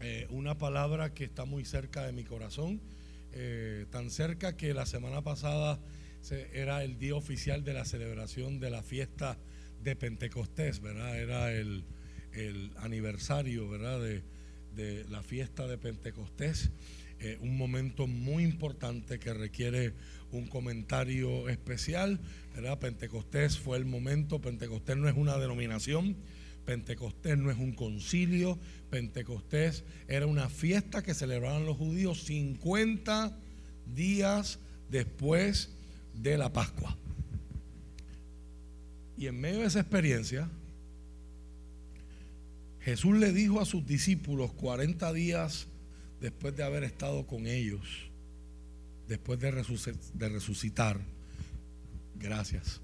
eh, una palabra que está muy cerca de mi corazón, eh, tan cerca que la semana pasada era el día oficial de la celebración de la fiesta de Pentecostés, ¿verdad? Era el, aniversario, ¿verdad? De, de, la fiesta de Pentecostés, eh, un momento muy importante que requiere un comentario especial, ¿verdad? Pentecostés fue el momento, Pentecostés no es una denominación, Pentecostés no es un concilio, Pentecostés era una fiesta que celebraban los judíos 50 días después de la Pascua. Y en medio de esa experiencia, Jesús le dijo a sus discípulos 40 días después de haber estado con ellos, después de resucitar, gracias,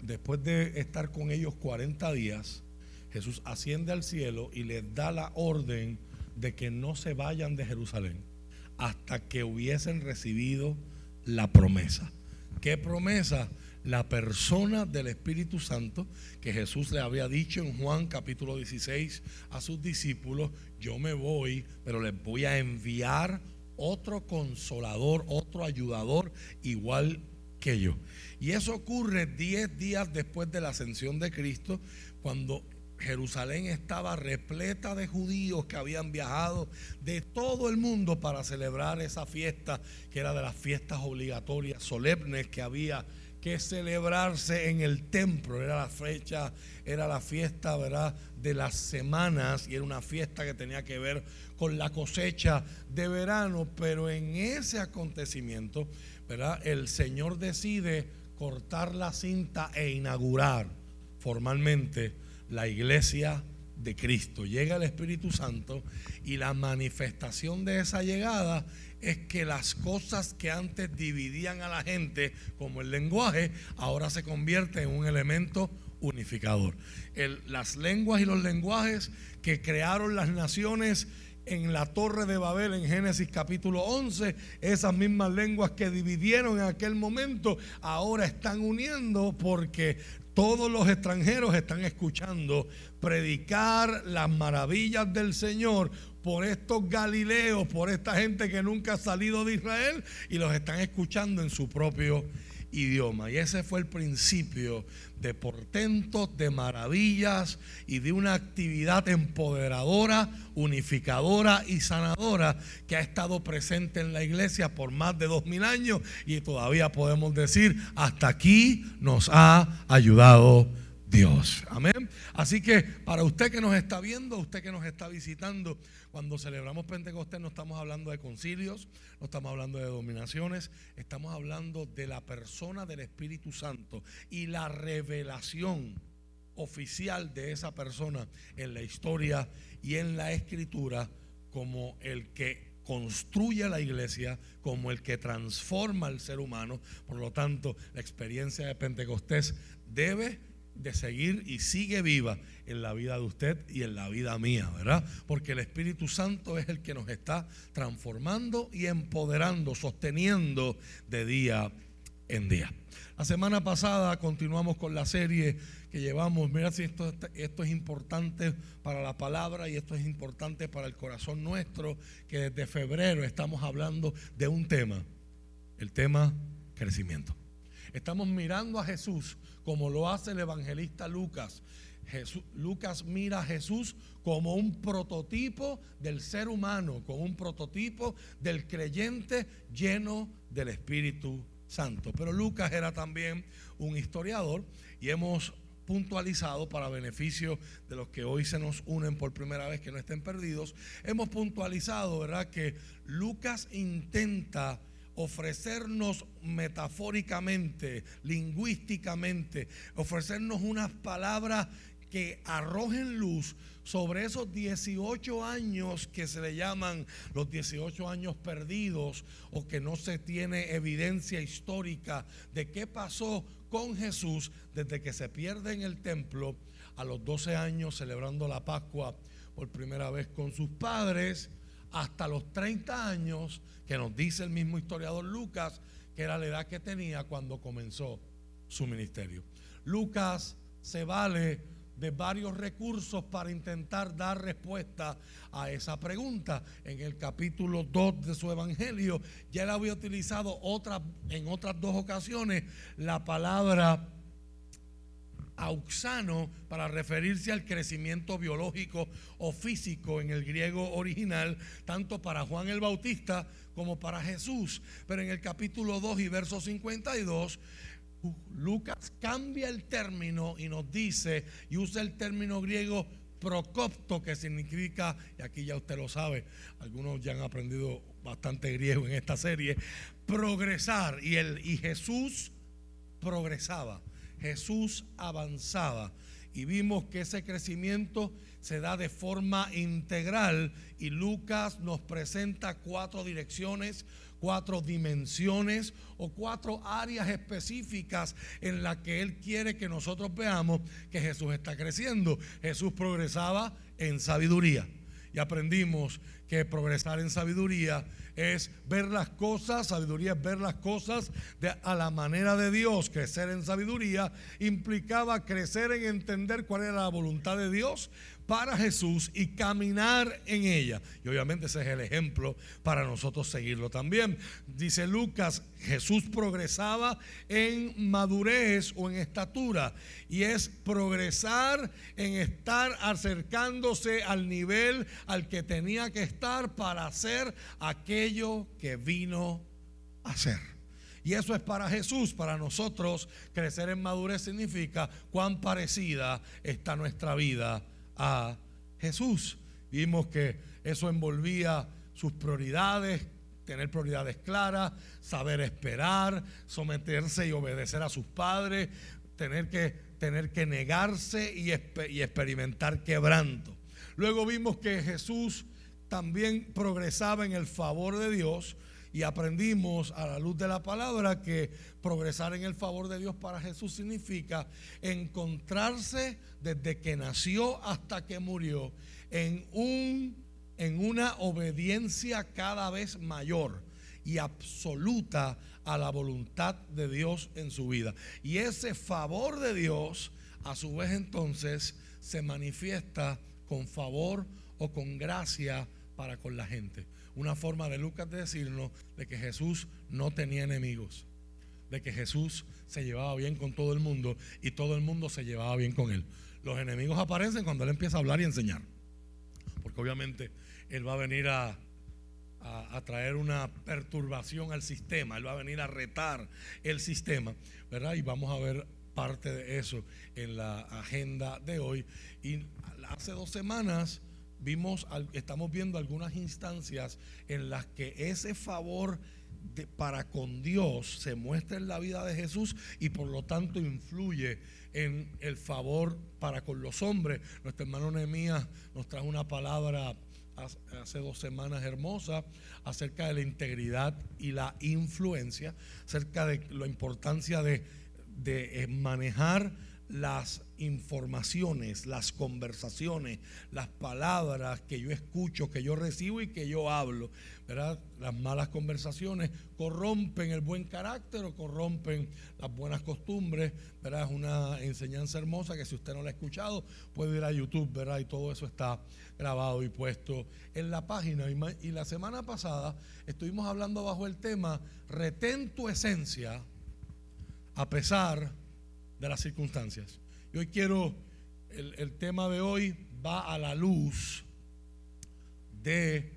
después de estar con ellos 40 días, Jesús asciende al cielo y les da la orden de que no se vayan de Jerusalén hasta que hubiesen recibido la promesa. ¿Qué promesa? La persona del Espíritu Santo que Jesús le había dicho en Juan capítulo 16 a sus discípulos, yo me voy, pero les voy a enviar otro consolador, otro ayudador igual que yo. Y eso ocurre 10 días después de la ascensión de Cristo, cuando Jerusalén estaba repleta de judíos que habían viajado de todo el mundo para celebrar esa fiesta, que era de las fiestas obligatorias, solemnes que había que celebrarse en el templo. Era la fecha, era la fiesta, ¿verdad?, de las semanas y era una fiesta que tenía que ver con la cosecha de verano, pero en ese acontecimiento, ¿verdad?, el Señor decide cortar la cinta e inaugurar formalmente la iglesia de Cristo. Llega el Espíritu Santo y la manifestación de esa llegada es que las cosas que antes dividían a la gente, como el lenguaje, ahora se convierte en un elemento unificador. las lenguas y los lenguajes que crearon las naciones en la torre de Babel en Génesis capítulo 11, esas mismas lenguas que dividieron en aquel momento, ahora están uniendo porque todos los extranjeros están escuchando predicar las maravillas del Señor por estos galileos, por esta gente que nunca ha salido de Israel y los están escuchando en su propio idioma. Y ese fue el principio de portentos, de maravillas y de una actividad empoderadora, unificadora y sanadora que ha estado presente en la iglesia por más de dos mil años y todavía podemos decir, hasta aquí nos ha ayudado Dios. Amén. Así que para usted que nos está viendo, usted que nos está visitando, cuando celebramos Pentecostés no estamos hablando de concilios, no estamos hablando de dominaciones, estamos hablando de la persona del Espíritu Santo y la revelación oficial de esa persona en la historia y en la escritura como el que construye la iglesia, como el que transforma al ser humano. Por lo tanto, la experiencia de Pentecostés debe de seguir y sigue viva en la vida de usted y en la vida mía, ¿verdad? Porque el Espíritu Santo es el que nos está transformando y empoderando, sosteniendo de día en día. La semana pasada continuamos con la serie que llevamos. Mira si esto, esto es importante para la palabra y esto es importante para el corazón nuestro, que desde febrero estamos hablando de un tema, el tema crecimiento. Estamos mirando a Jesús como lo hace el evangelista Lucas. Lucas mira a Jesús como un prototipo del ser humano, como un prototipo del creyente lleno del Espíritu Santo. Pero Lucas era también un historiador y hemos puntualizado para beneficio de los que hoy se nos unen por primera vez que no estén perdidos, hemos puntualizado, ¿verdad?, que Lucas intenta ofrecernos metafóricamente, lingüísticamente, ofrecernos unas palabras que arrojen luz sobre esos 18 años que se le llaman los 18 años perdidos o que no se tiene evidencia histórica de qué pasó con Jesús desde que se pierde en el templo a los 12 años celebrando la Pascua por primera vez con sus padres hasta los 30 años, que nos dice el mismo historiador Lucas, que era la edad que tenía cuando comenzó su ministerio. Lucas se vale de varios recursos para intentar dar respuesta a esa pregunta. En el capítulo 2 de su evangelio ya él había utilizado en otras dos ocasiones la palabra auxano para referirse al crecimiento biológico o físico en el griego original, tanto para Juan el Bautista como para Jesús. Pero en el capítulo 2 y verso 52, Lucas cambia el término y nos dice, y usa el término griego procopto, que significa, y aquí ya usted lo sabe, algunos ya han aprendido bastante griego en esta serie, progresar. Y, el, y Jesús progresaba. Jesús avanzaba y vimos que ese crecimiento se da de forma integral y Lucas nos presenta cuatro direcciones, cuatro dimensiones o cuatro áreas específicas en las que Él quiere que nosotros veamos que Jesús está creciendo. Jesús progresaba en sabiduría y aprendimos que progresar en sabiduría es ver las cosas, sabiduría es ver las cosas de, a la manera de Dios. Crecer en sabiduría implicaba crecer en entender cuál era la voluntad de Dios, para Jesús y caminar en ella. Y obviamente ese es el ejemplo para nosotros seguirlo también. Dice Lucas, Jesús progresaba en madurez o en estatura. Y es progresar en estar acercándose al nivel al que tenía que estar para hacer aquello que vino a hacer. Y eso es para Jesús, para nosotros crecer en madurez significa cuán parecida está nuestra vida a Jesús. Vimos que eso envolvía sus prioridades, tener prioridades claras, saber esperar, someterse y obedecer a sus padres, tener que, tener que negarse y, y experimentar quebranto. Luego vimos que Jesús también progresaba en el favor de Dios y aprendimos a la luz de la palabra que progresar en el favor de Dios para Jesús significa encontrarse desde que nació hasta que murió en, un, en una obediencia cada vez mayor y absoluta a la voluntad de Dios en su vida. Y ese favor de Dios, a su vez entonces, se manifiesta con favor o con gracia para con la gente una forma de Lucas de decirnos de que Jesús no tenía enemigos, de que Jesús se llevaba bien con todo el mundo y todo el mundo se llevaba bien con él. Los enemigos aparecen cuando él empieza a hablar y enseñar, porque obviamente él va a venir a, a, traer una perturbación al sistema, él va a venir a retar el sistema, ¿verdad? Y vamos a ver parte de eso en la agenda de hoy. Y hace dos semanas vimos, estamos viendo algunas instancias en las que ese favor para con Dios se muestra en la vida de Jesús y por lo tanto influye en el favor para con los hombres. Nuestro hermano Nehemías nos trajo una palabra hace dos semanas hermosa acerca de la integridad y la influencia, acerca de la importancia de, de manejar las informaciones, las conversaciones, las palabras que yo escucho, que yo recibo y que yo hablo. ¿verdad? Las malas conversaciones corrompen el buen carácter o corrompen las buenas costumbres. ¿verdad? Es una enseñanza hermosa que si usted no la ha escuchado puede ir a YouTube ¿verdad? y todo eso está grabado y puesto en la página. Y la semana pasada estuvimos hablando bajo el tema Retén tu esencia a pesar de las circunstancias. Y hoy quiero, el, tema de hoy va a la luz de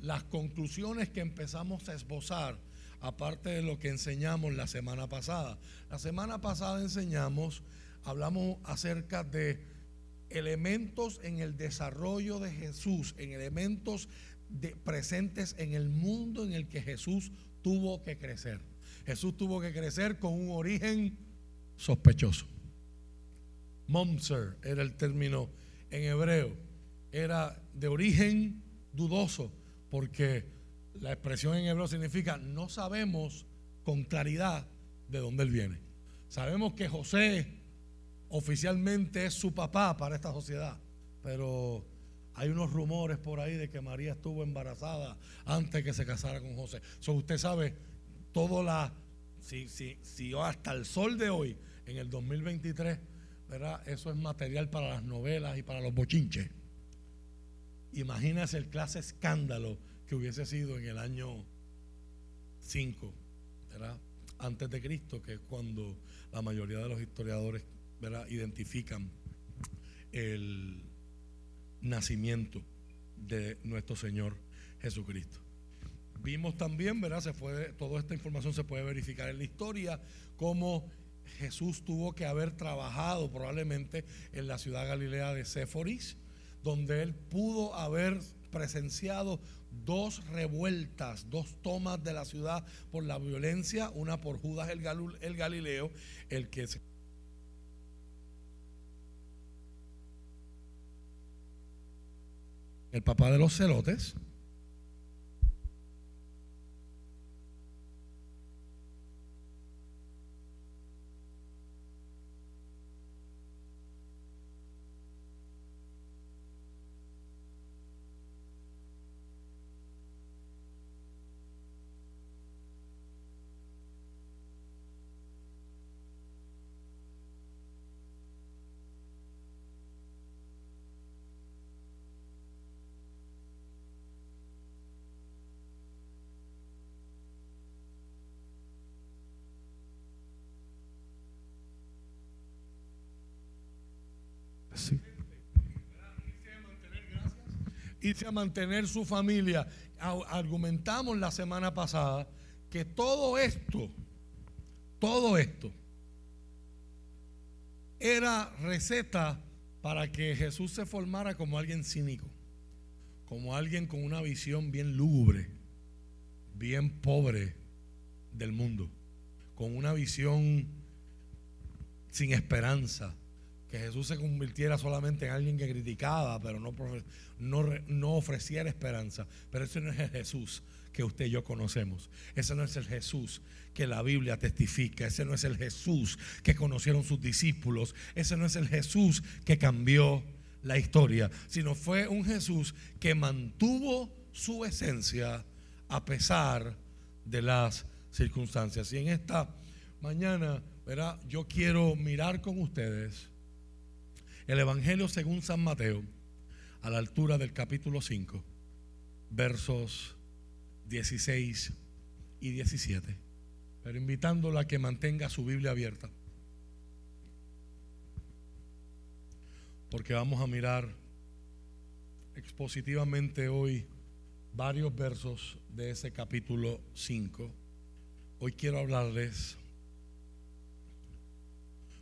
las conclusiones que empezamos a esbozar, aparte de lo que enseñamos la semana pasada. La semana pasada enseñamos, hablamos acerca de elementos en el desarrollo de Jesús, en elementos de, presentes en el mundo en el que Jesús tuvo que crecer. Jesús tuvo que crecer con un origen sospechoso. Momser era el término en hebreo. Era de origen dudoso, porque la expresión en hebreo significa no sabemos con claridad de dónde él viene. Sabemos que José oficialmente es su papá para esta sociedad, pero hay unos rumores por ahí de que María estuvo embarazada antes que se casara con José. So, usted sabe, todo la si, si, si hasta el sol de hoy, en el 2023, ¿verdad? Eso es material para las novelas y para los bochinches. Imagínese el clase escándalo que hubiese sido en el año 5, ¿verdad? Antes de Cristo, que es cuando la mayoría de los historiadores ¿verdad? identifican el nacimiento de nuestro Señor Jesucristo. Vimos también, ¿verdad? Se puede, toda esta información se puede verificar en la historia, cómo Jesús tuvo que haber trabajado probablemente en la ciudad galilea de Séforis, donde él pudo haber presenciado dos revueltas, dos tomas de la ciudad por la violencia, una por Judas el, el Galileo, el que se el papá de los celotes, irse a mantener su familia. Argumentamos la semana pasada que todo esto, todo esto, era receta para que Jesús se formara como alguien cínico, como alguien con una visión bien lúgubre, bien pobre del mundo, con una visión sin esperanza, que Jesús se convirtiera solamente en alguien que criticaba, pero no, no, no ofreciera esperanza. Pero ese no es el Jesús que usted y yo conocemos. Ese no es el Jesús que la Biblia testifica. Ese no es el Jesús que conocieron sus discípulos. Ese no es el Jesús que cambió la historia, sino fue un Jesús que mantuvo su esencia a pesar de las circunstancias. Y en esta mañana, yo quiero mirar con ustedes el Evangelio según San Mateo, a la altura del capítulo 5, versos 16 y 17, pero invitándola a que mantenga su Biblia abierta, porque vamos a mirar expositivamente hoy varios versos de ese capítulo 5. Hoy quiero hablarles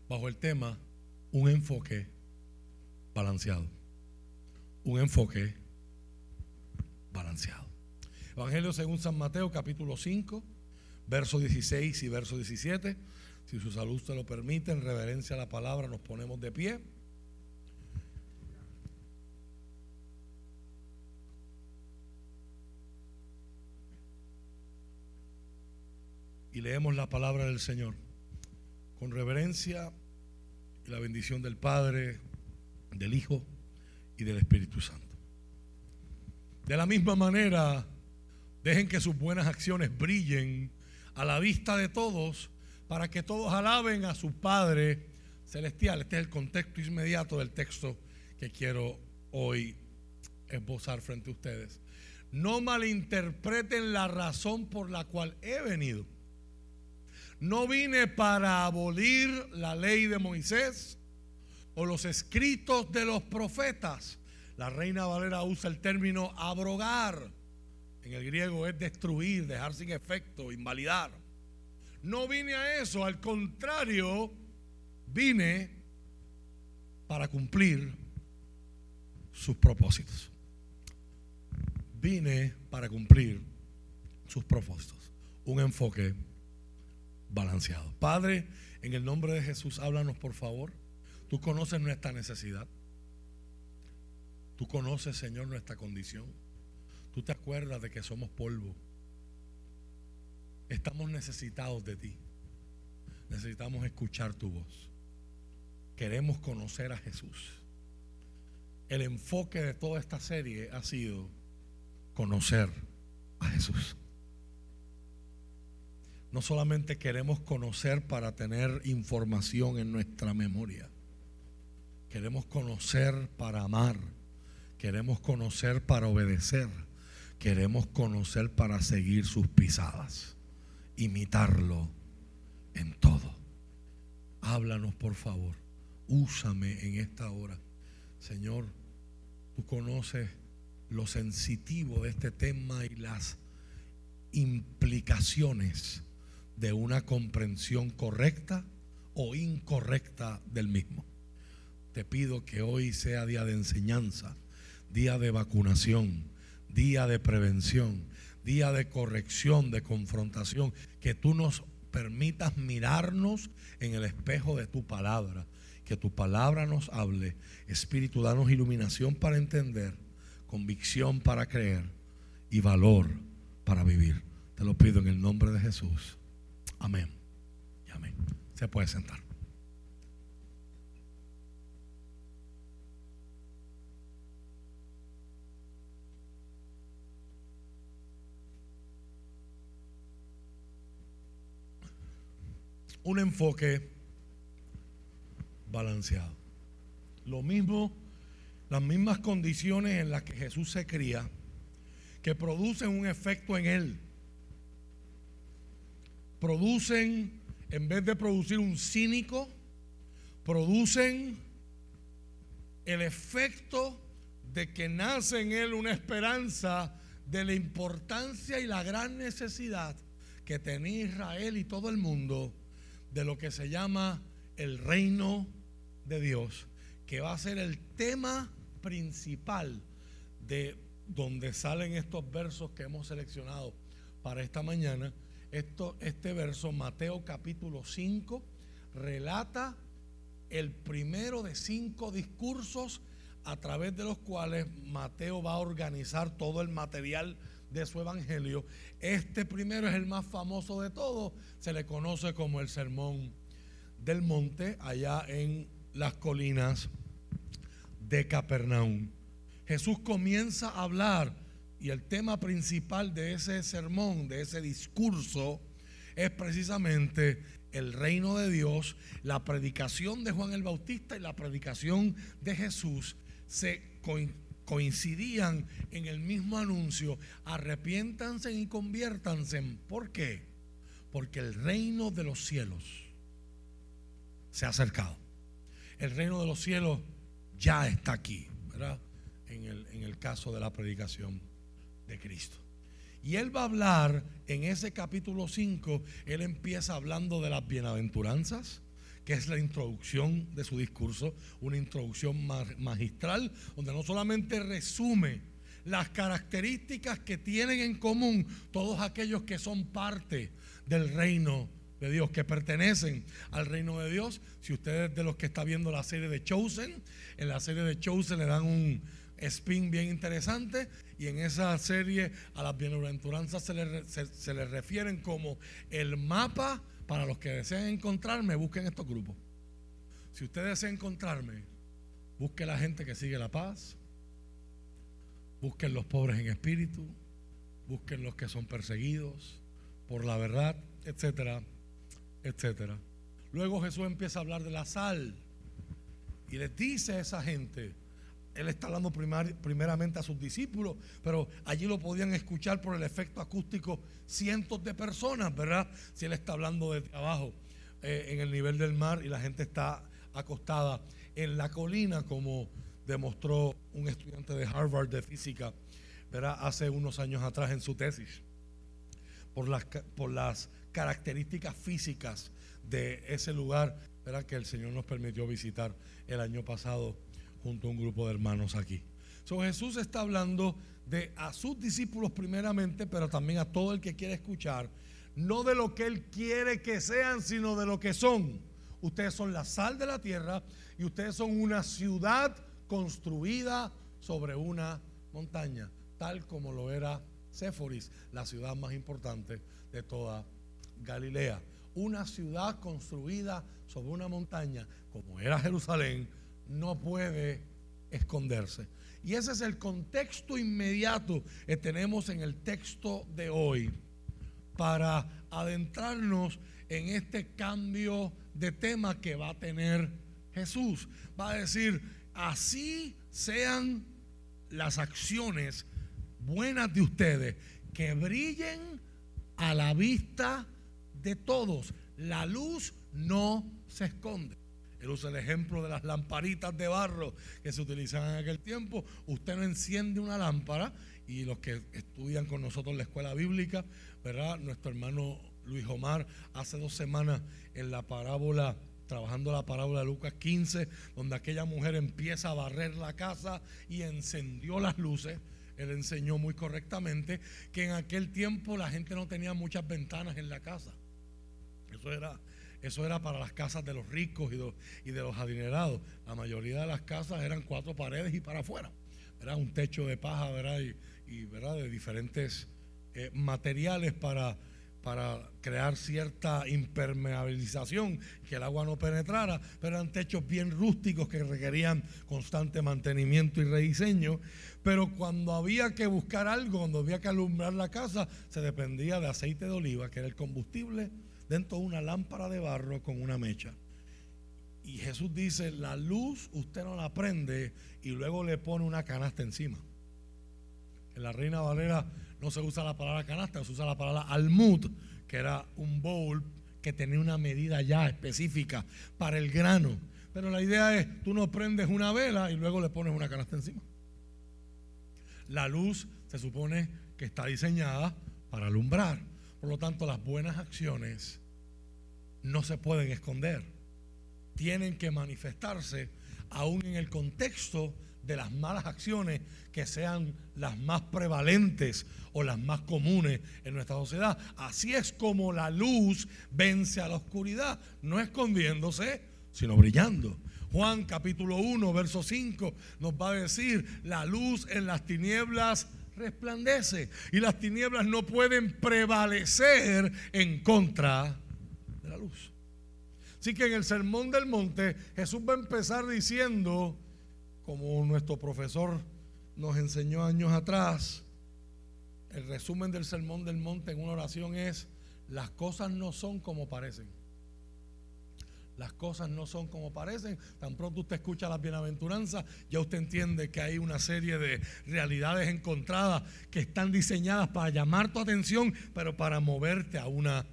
bajo el tema un enfoque balanceado. Un enfoque balanceado. Evangelio según San Mateo, capítulo 5, verso 16 y verso 17. Si su salud te lo permite, en reverencia a la palabra, nos ponemos de pie. Y leemos la palabra del Señor con reverencia y la bendición del Padre, del Hijo y del Espíritu Santo. De la misma manera, dejen que sus buenas acciones brillen a la vista de todos para que todos alaben a su Padre Celestial. Este es el contexto inmediato del texto que quiero hoy esbozar frente a ustedes. No malinterpreten la razón por la cual he venido. No vine para abolir la ley de Moisés o los escritos de los profetas. La Reina Valera usa el término abrogar. En el griego es destruir, dejar sin efecto, invalidar. No vine a eso, al contrario, vine para cumplir sus propósitos. Vine para cumplir sus propósitos. Un enfoque balanceado. Padre, en el nombre de Jesús, háblanos por favor. Tú conoces nuestra necesidad. Tú conoces, Señor, nuestra condición. Tú te acuerdas de que somos polvo. Estamos necesitados de ti. Necesitamos escuchar tu voz. Queremos conocer a Jesús. El enfoque de toda esta serie ha sido conocer a Jesús. No solamente queremos conocer para tener información en nuestra memoria Queremos conocer para amar. Queremos conocer para obedecer. Queremos conocer para seguir sus pisadas. Imitarlo en todo. Háblanos, por favor. Úsame en esta hora. Señor, tú conoces lo sensitivo de este tema y las implicaciones de una comprensión correcta o incorrecta del mismo. Te pido que hoy sea día de enseñanza, día de vacunación, día de prevención, día de corrección, de confrontación, que tú nos permitas mirarnos en el espejo de tu palabra, que tu palabra nos hable. Espíritu, danos iluminación para entender, convicción para creer y valor para vivir. Te lo pido en el nombre de Jesús. Amén. Y amén. Se puede sentar. Un enfoque balanceado. Lo mismo, las mismas condiciones en las que Jesús se cría, que producen un efecto en él. Producen, en vez de producir un cínico, producen el efecto de que nace en él una esperanza de la importancia y la gran necesidad que tenía Israel y todo el mundo de lo que se llama el reino de Dios, que va a ser el tema principal de donde salen estos versos que hemos seleccionado para esta mañana. Esto, este verso, Mateo capítulo 5, relata el primero de cinco discursos a través de los cuales Mateo va a organizar todo el material de su evangelio. Este primero es el más famoso de todos, se le conoce como el Sermón del Monte, allá en las colinas de Capernaum. Jesús comienza a hablar y el tema principal de ese sermón, de ese discurso, es precisamente el reino de Dios, la predicación de Juan el Bautista y la predicación de Jesús se coincidían en el mismo anuncio, arrepiéntanse y conviértanse. ¿Por qué? Porque el reino de los cielos se ha acercado. El reino de los cielos ya está aquí, ¿verdad? En el, en el caso de la predicación de Cristo. Y él va a hablar en ese capítulo 5, él empieza hablando de las bienaventuranzas, que es la introducción de su discurso, una introducción magistral, donde no solamente resume las características que tienen en común todos aquellos que son parte del reino de Dios, que pertenecen al reino de Dios. Si ustedes de los que está viendo la serie de Chosen, en la serie de Chosen le dan un spin bien interesante y en esa serie a las bienaventuranzas se les se le refieren como el mapa para los que desean encontrarme, busquen estos grupos. Si usted desea encontrarme, busque la gente que sigue la paz, busquen los pobres en espíritu, busquen los que son perseguidos por la verdad, etcétera, etcétera. Luego Jesús empieza a hablar de la sal y le dice a esa gente, él está hablando primeramente a sus discípulos, pero allí lo podían escuchar por el efecto acústico cientos de personas, ¿verdad? Si él está hablando de abajo eh, en el nivel del mar y la gente está acostada en la colina, como demostró un estudiante de Harvard de física, ¿verdad? Hace unos años atrás en su tesis, por las, por las características físicas de ese lugar, ¿verdad? Que el Señor nos permitió visitar el año pasado junto a un grupo de hermanos aquí. So, Jesús está hablando de a sus discípulos primeramente, pero también a todo el que quiere escuchar, no de lo que Él quiere que sean, sino de lo que son. Ustedes son la sal de la tierra y ustedes son una ciudad construida sobre una montaña, tal como lo era Séforis, la ciudad más importante de toda Galilea. Una ciudad construida sobre una montaña, como era Jerusalén, no puede esconderse. Y ese es el contexto inmediato que tenemos en el texto de hoy para adentrarnos en este cambio de tema que va a tener Jesús va a decir, así sean las acciones buenas de ustedes, que brillen a la vista de todos. La luz no se esconde. Él usa el ejemplo de las lamparitas de barro que se utilizaban en aquel tiempo. Usted no enciende una lámpara y los que estudian con nosotros la escuela bíblica, ¿verdad? Nuestro hermano Luis Omar hace dos semanas en la parábola, trabajando la parábola de Lucas 15, donde aquella mujer empieza a barrer la casa y encendió las luces. Él enseñó muy correctamente que en aquel tiempo la gente no tenía muchas ventanas en la casa. Eso era eso era para las casas de los ricos y de, los adinerados. La mayoría de las casas eran cuatro paredes y para afuera. Era un techo de paja, ¿verdad? Y, de diferentes eh, materiales para crear cierta impermeabilización, que el agua no penetrara, pero eran techos bien rústicos que requerían constante mantenimiento y rediseño. Pero cuando había que buscar algo, cuando había que alumbrar la casa, se dependía de aceite de oliva, que era el combustible dentro de una lámpara de barro con una mecha. Y Jesús dice, la luz usted no la prende y luego le pone una canasta encima. En la Reina Valera no se usa la palabra canasta, se usa la palabra almud, que era un bowl que tenía una medida ya específica para el grano. Pero la idea es, tú no prendes una vela y luego le pones una canasta encima. La luz se supone que está diseñada para alumbrar. Por lo tanto, las buenas acciones no se pueden esconder. Tienen que manifestarse aún en el contexto de las malas acciones que sean las más prevalentes o las más comunes en nuestra sociedad. Así es como la luz vence a la oscuridad, no escondiéndose, sino brillando. Juan capítulo 1, verso 5 nos va a decir, la luz en las tinieblas resplandece y las tinieblas no pueden prevalecer en contra la luz. Así que en el Sermón del Monte Jesús va a empezar diciendo, como nuestro profesor nos enseñó años atrás, el resumen del Sermón del Monte en una oración es, las cosas no son como parecen. Las cosas no son como parecen. Tan pronto usted escucha las bienaventuranzas, ya usted entiende que hay una serie de realidades encontradas que están diseñadas para llamar tu atención, pero para moverte a una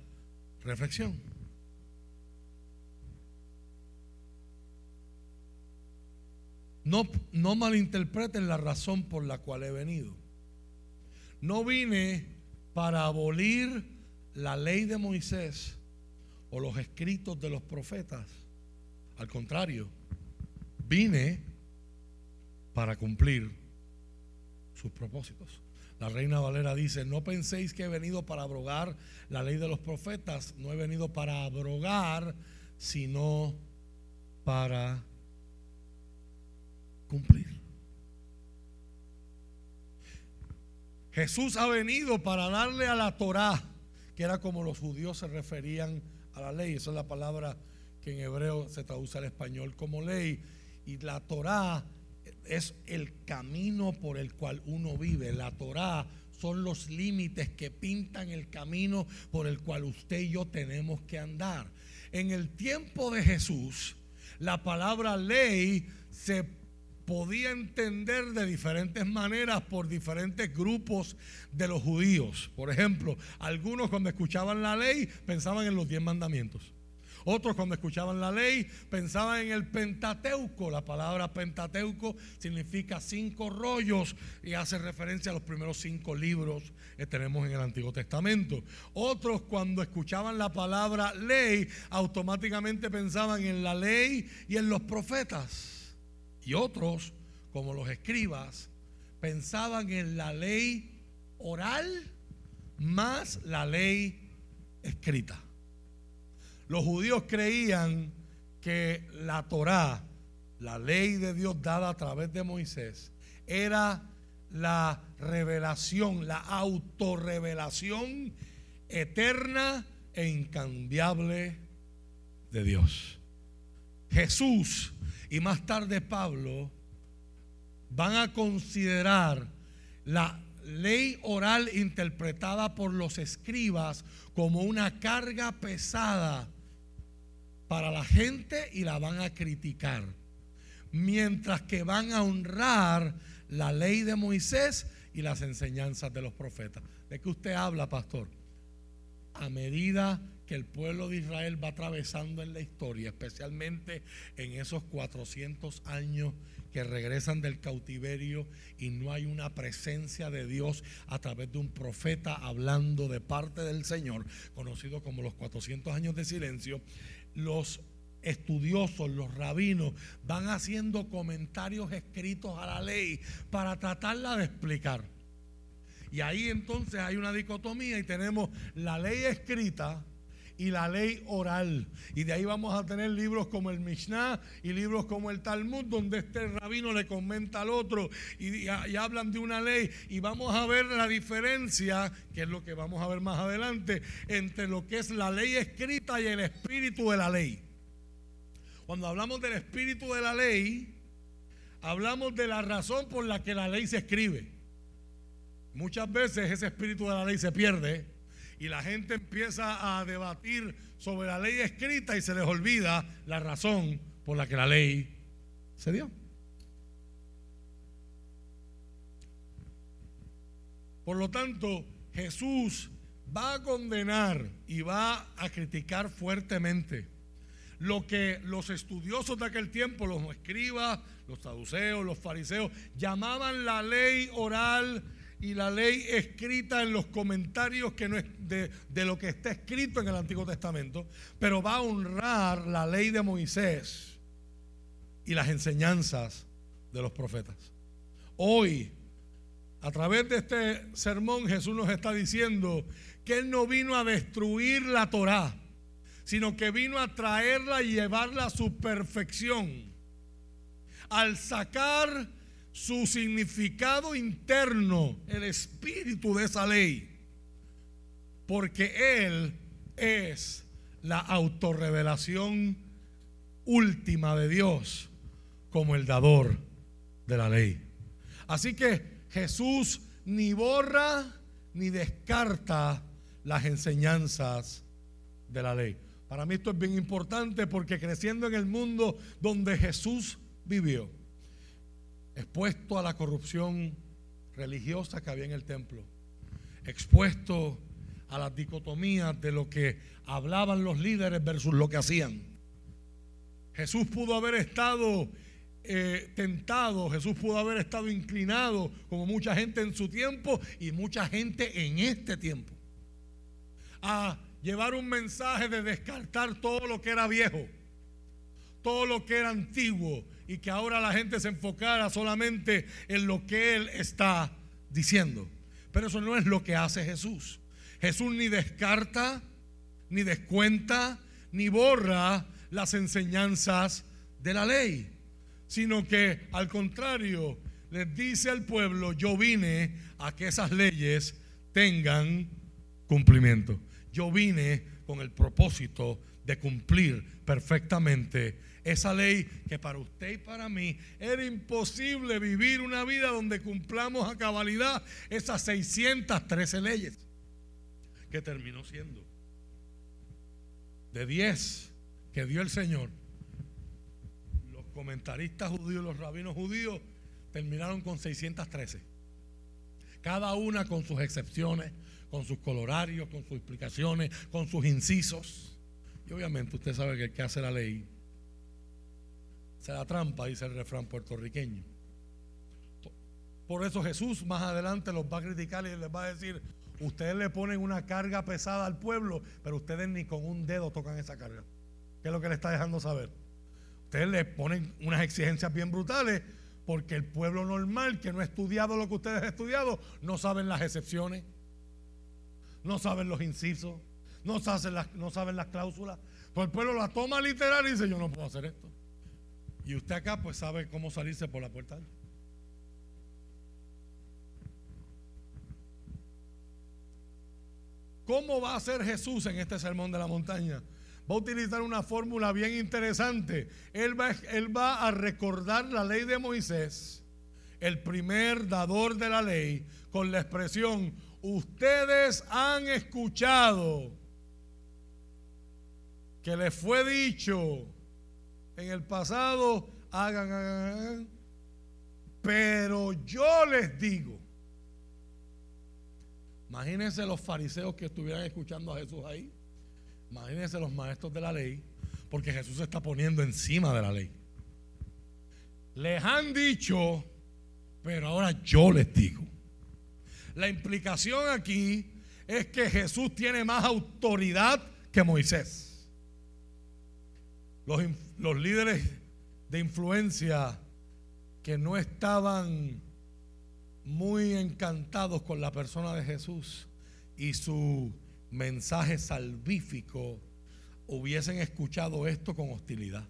reflexión. No, malinterpreten la razón por la cual he venido. No vine para abolir la ley de Moisés o los escritos de los profetas. Al contrario, vine para cumplir sus propósitos. La reina Valera dice, no penséis que he venido para abrogar la ley de los profetas, no he venido para abrogar, sino para cumplir. Jesús ha venido para darle a la Torá, que era como los judíos se referían a la ley. Esa es la palabra que en hebreo se traduce al español como ley. Y la Torá es el camino por el cual uno vive. La Torá son los límites que pintan el camino por el cual usted y yo tenemos que andar. En el tiempo de Jesús, la palabra ley se podía entender de diferentes maneras por diferentes grupos de los judíos. Por ejemplo, algunos cuando escuchaban la ley pensaban en los diez mandamientos. Otros cuando escuchaban la ley pensaban en el Pentateuco. La palabra Pentateuco significa cinco rollos y hace referencia a los primeros cinco libros que tenemos en el Antiguo Testamento. Otros cuando escuchaban la palabra ley automáticamente pensaban en la ley y en los profetas. Y otros, como los escribas, pensaban en la ley oral más la ley escrita. Los judíos creían que la Torá, la ley de Dios dada a través de Moisés, era la revelación, la autorrevelación eterna e incambiable de Dios. Jesús y más tarde Pablo van a considerar la ley oral interpretada por los escribas como una carga pesada para la gente y la van a criticar. Mientras que van a honrar la ley de Moisés y las enseñanzas de los profetas. ¿De qué usted habla, pastor? A medida que el pueblo de Israel va atravesando en la historia, especialmente en esos 400 años que regresan del cautiverio y no hay una presencia de Dios a través de un profeta hablando de parte del Señor, conocido como los 400 años de silencio, los estudiosos, los rabinos, van haciendo comentarios escritos a la ley para tratarla de explicar. Y ahí entonces hay una dicotomía y tenemos la ley escrita, y la ley oral. Y de ahí vamos a tener libros como el Mishnah y libros como el Talmud, donde este rabino le comenta al otro y, hablan de una ley. Y vamos a ver la diferencia, que es lo que vamos a ver más adelante, entre lo que es la ley escrita y el espíritu de la ley. Cuando hablamos del espíritu de la ley, hablamos de la razón por la que la ley se escribe. Muchas veces ese espíritu de la ley se pierde y la gente empieza a debatir sobre la ley escrita y se les olvida la razón por la que la ley se dio. Por lo tanto, Jesús va a condenar y va a criticar fuertemente lo que los estudiosos de aquel tiempo, los escribas, los saduceos, los fariseos, llamaban la ley oral y la ley escrita en los comentarios que no es de, de, lo que está escrito en el Antiguo Testamento, pero va a honrar la ley de Moisés y las enseñanzas de los profetas. Hoy, a través de este sermón, Jesús nos está diciendo que Él no vino a destruir la Torá, sino que vino a traerla y llevarla a su perfección. Al sacar su significado interno, el espíritu de esa ley, porque Él es la autorrevelación última de Dios como el dador de la ley. Así que Jesús ni borra ni descarta las enseñanzas de la ley. Para mí esto es bien importante porque creciendo en el mundo donde Jesús vivió, expuesto a la corrupción religiosa que había en el templo, expuesto a las dicotomías de lo que hablaban los líderes versus lo que hacían. Jesús pudo haber estado eh, tentado, Jesús pudo haber estado inclinado, como mucha gente en su tiempo y mucha gente en este tiempo, a llevar un mensaje de descartar todo lo que era viejo, todo lo que era antiguo, y que ahora la gente se enfocara solamente en lo que Él está diciendo. Pero eso no es lo que hace Jesús. Jesús ni descarta, ni descuenta, ni borra las enseñanzas de la ley, sino que al contrario les dice al pueblo, yo vine a que esas leyes tengan cumplimiento. Yo vine con el propósito de cumplir perfectamente esa ley que para usted y para mí era imposible vivir una vida donde cumplamos a cabalidad esas 613 leyes, que terminó siendo de 10 que dio el Señor. Los comentaristas judíos, los rabinos judíos, terminaron con 613. Cada una con sus excepciones, con sus colorarios, con sus explicaciones, con sus incisos. Y obviamente usted sabe que que hace la ley la trampa, dice el refrán puertorriqueño. Por eso Jesús más adelante los va a criticar y les va a decir, ustedes le ponen una carga pesada al pueblo, pero ustedes ni con un dedo tocan esa carga. ¿Qué es lo que le está dejando saber? Ustedes le ponen unas exigencias bien brutales porque el pueblo normal que no ha estudiado lo que ustedes han estudiado, no saben las excepciones, no saben los incisos, no saben las, no saben las cláusulas. Pues el pueblo la toma literal y dice, yo no puedo hacer esto. Y usted acá pues sabe cómo salirse por la puerta. ¿Cómo va a ser Jesús en este sermón de la montaña? Va a utilizar una fórmula bien interesante. Él va, él va a recordar la ley de Moisés, el primer dador de la ley, con la expresión, ustedes han escuchado que les fue dicho en el pasado, hagan, hagan, hagan. Pero yo les digo, imagínense los fariseos que estuvieran escuchando a Jesús ahí, imagínense los maestros de la ley, porque Jesús se está poniendo encima de la ley. Les han dicho, pero ahora yo les digo. La implicación aquí es que Jesús tiene más autoridad que Moisés. Los, líderes de influencia que no estaban muy encantados con la persona de Jesús y su mensaje salvífico, hubiesen escuchado esto con hostilidad.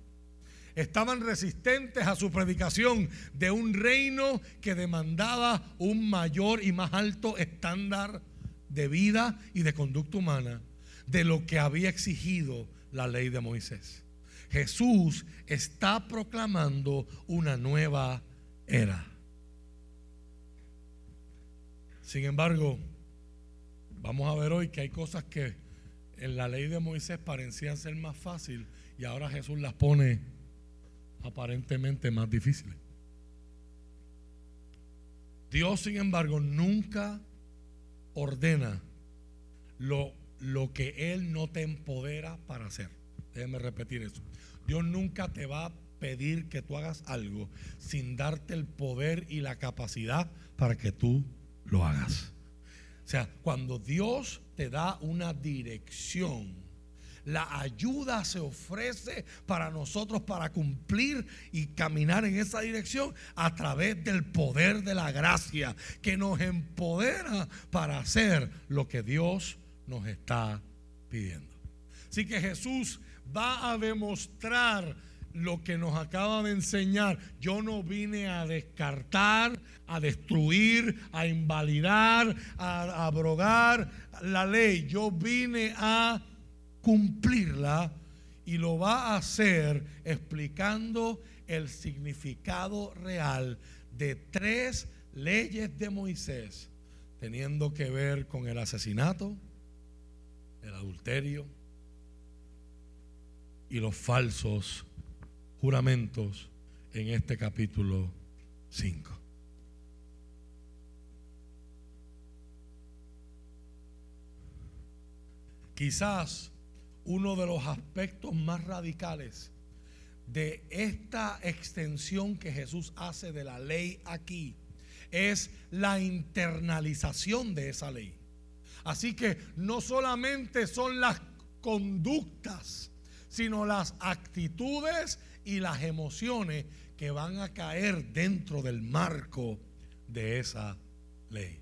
Estaban resistentes a su predicación de un reino que demandaba un mayor y más alto estándar de vida y de conducta humana de lo que había exigido la ley de Moisés. Jesús está proclamando una nueva era. Sin embargo, vamos a ver hoy que hay cosas que en la ley de Moisés parecían ser más fácil y ahora Jesús las pone aparentemente más difíciles. Dios, sin embargo, nunca ordena lo, lo que Él no te empodera para hacer. Déjeme repetir eso. Dios nunca te va a pedir que tú hagas algo sin darte el poder y la capacidad para que tú lo hagas. O sea, cuando Dios te da una dirección, la ayuda se ofrece para nosotros para cumplir y caminar en esa dirección a través del poder de la gracia que nos empodera para hacer lo que Dios nos está pidiendo. Así que Jesús va a demostrar lo que nos acaba de enseñar. Yo no vine a descartar, a destruir, a invalidar, a abrogar la ley. Yo vine a cumplirla y lo va a hacer explicando el significado real de tres leyes de Moisés, teniendo que ver con el asesinato, el adulterio y los falsos juramentos en este capítulo 5. Quizás uno de los aspectos más radicales de esta extensión que Jesús hace de la ley aquí es la internalización de esa ley. Así que no solamente son las conductas, sino las actitudes y las emociones que van a caer dentro del marco de esa ley.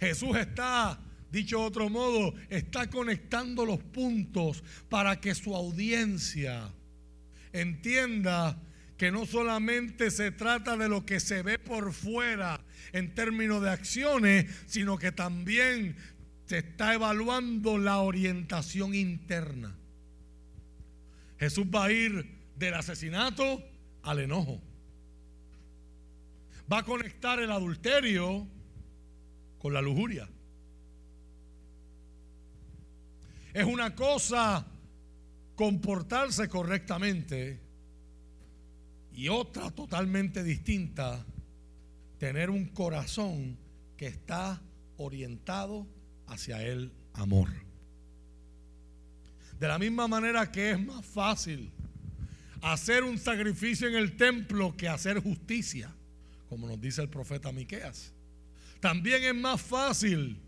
Jesús está, dicho de otro modo, está conectando los puntos para que su audiencia entienda que no solamente se trata de lo que se ve por fuera en términos de acciones, sino que también se está evaluando la orientación interna. Jesús va a ir del asesinato al enojo. Va a conectar el adulterio con la lujuria. Es una cosa comportarse correctamente y otra totalmente distinta, tener un corazón que está orientado hacia el amor. De la misma manera que es más fácil hacer un sacrificio en el templo que hacer justicia, como nos dice el profeta Miqueas. También es más fácil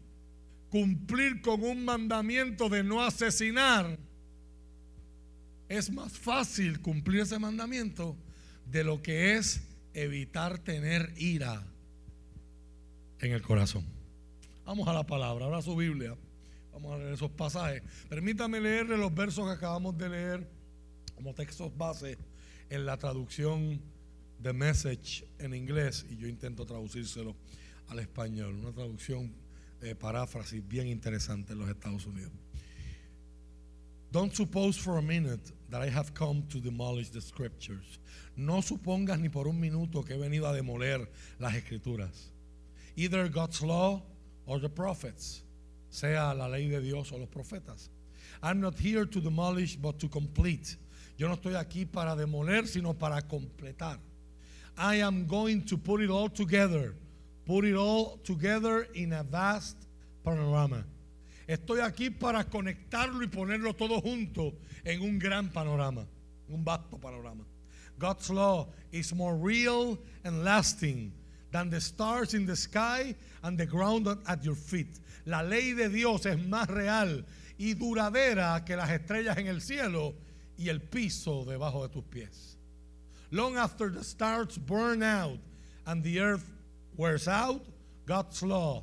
cumplir con un mandamiento de no asesinar. Es más fácil cumplir ese mandamiento de lo que es evitar tener ira en el corazón. Vamos a la palabra, ahora su Biblia. Vamos a leer esos pasajes. Permítame leerle los versos que acabamos de leer como textos base en la traducción de Message en inglés y yo intento traducírselo al español. Una traducción, de paráfrasis bien interesante en los Estados Unidos. Don't suppose for a minute that I have come to demolish the scriptures. No supongas ni por un minuto que he venido a demoler las escrituras. Either God's law or the prophets, sea la ley de Dios o los profetas. I'm not here to demolish, but to complete. Yo no estoy aquí para demoler, sino para completar. I am going to put it all together. Put it all together in a vast panorama. Estoy aquí para conectarlo y ponerlo todo junto en un gran panorama, un vasto panorama. God's law is more real and lasting than the stars in the sky and the ground at your feet. La ley de Dios es más real y duradera que las estrellas en el cielo y el piso debajo de tus pies. Long after the stars burn out and the earth wears out, God's law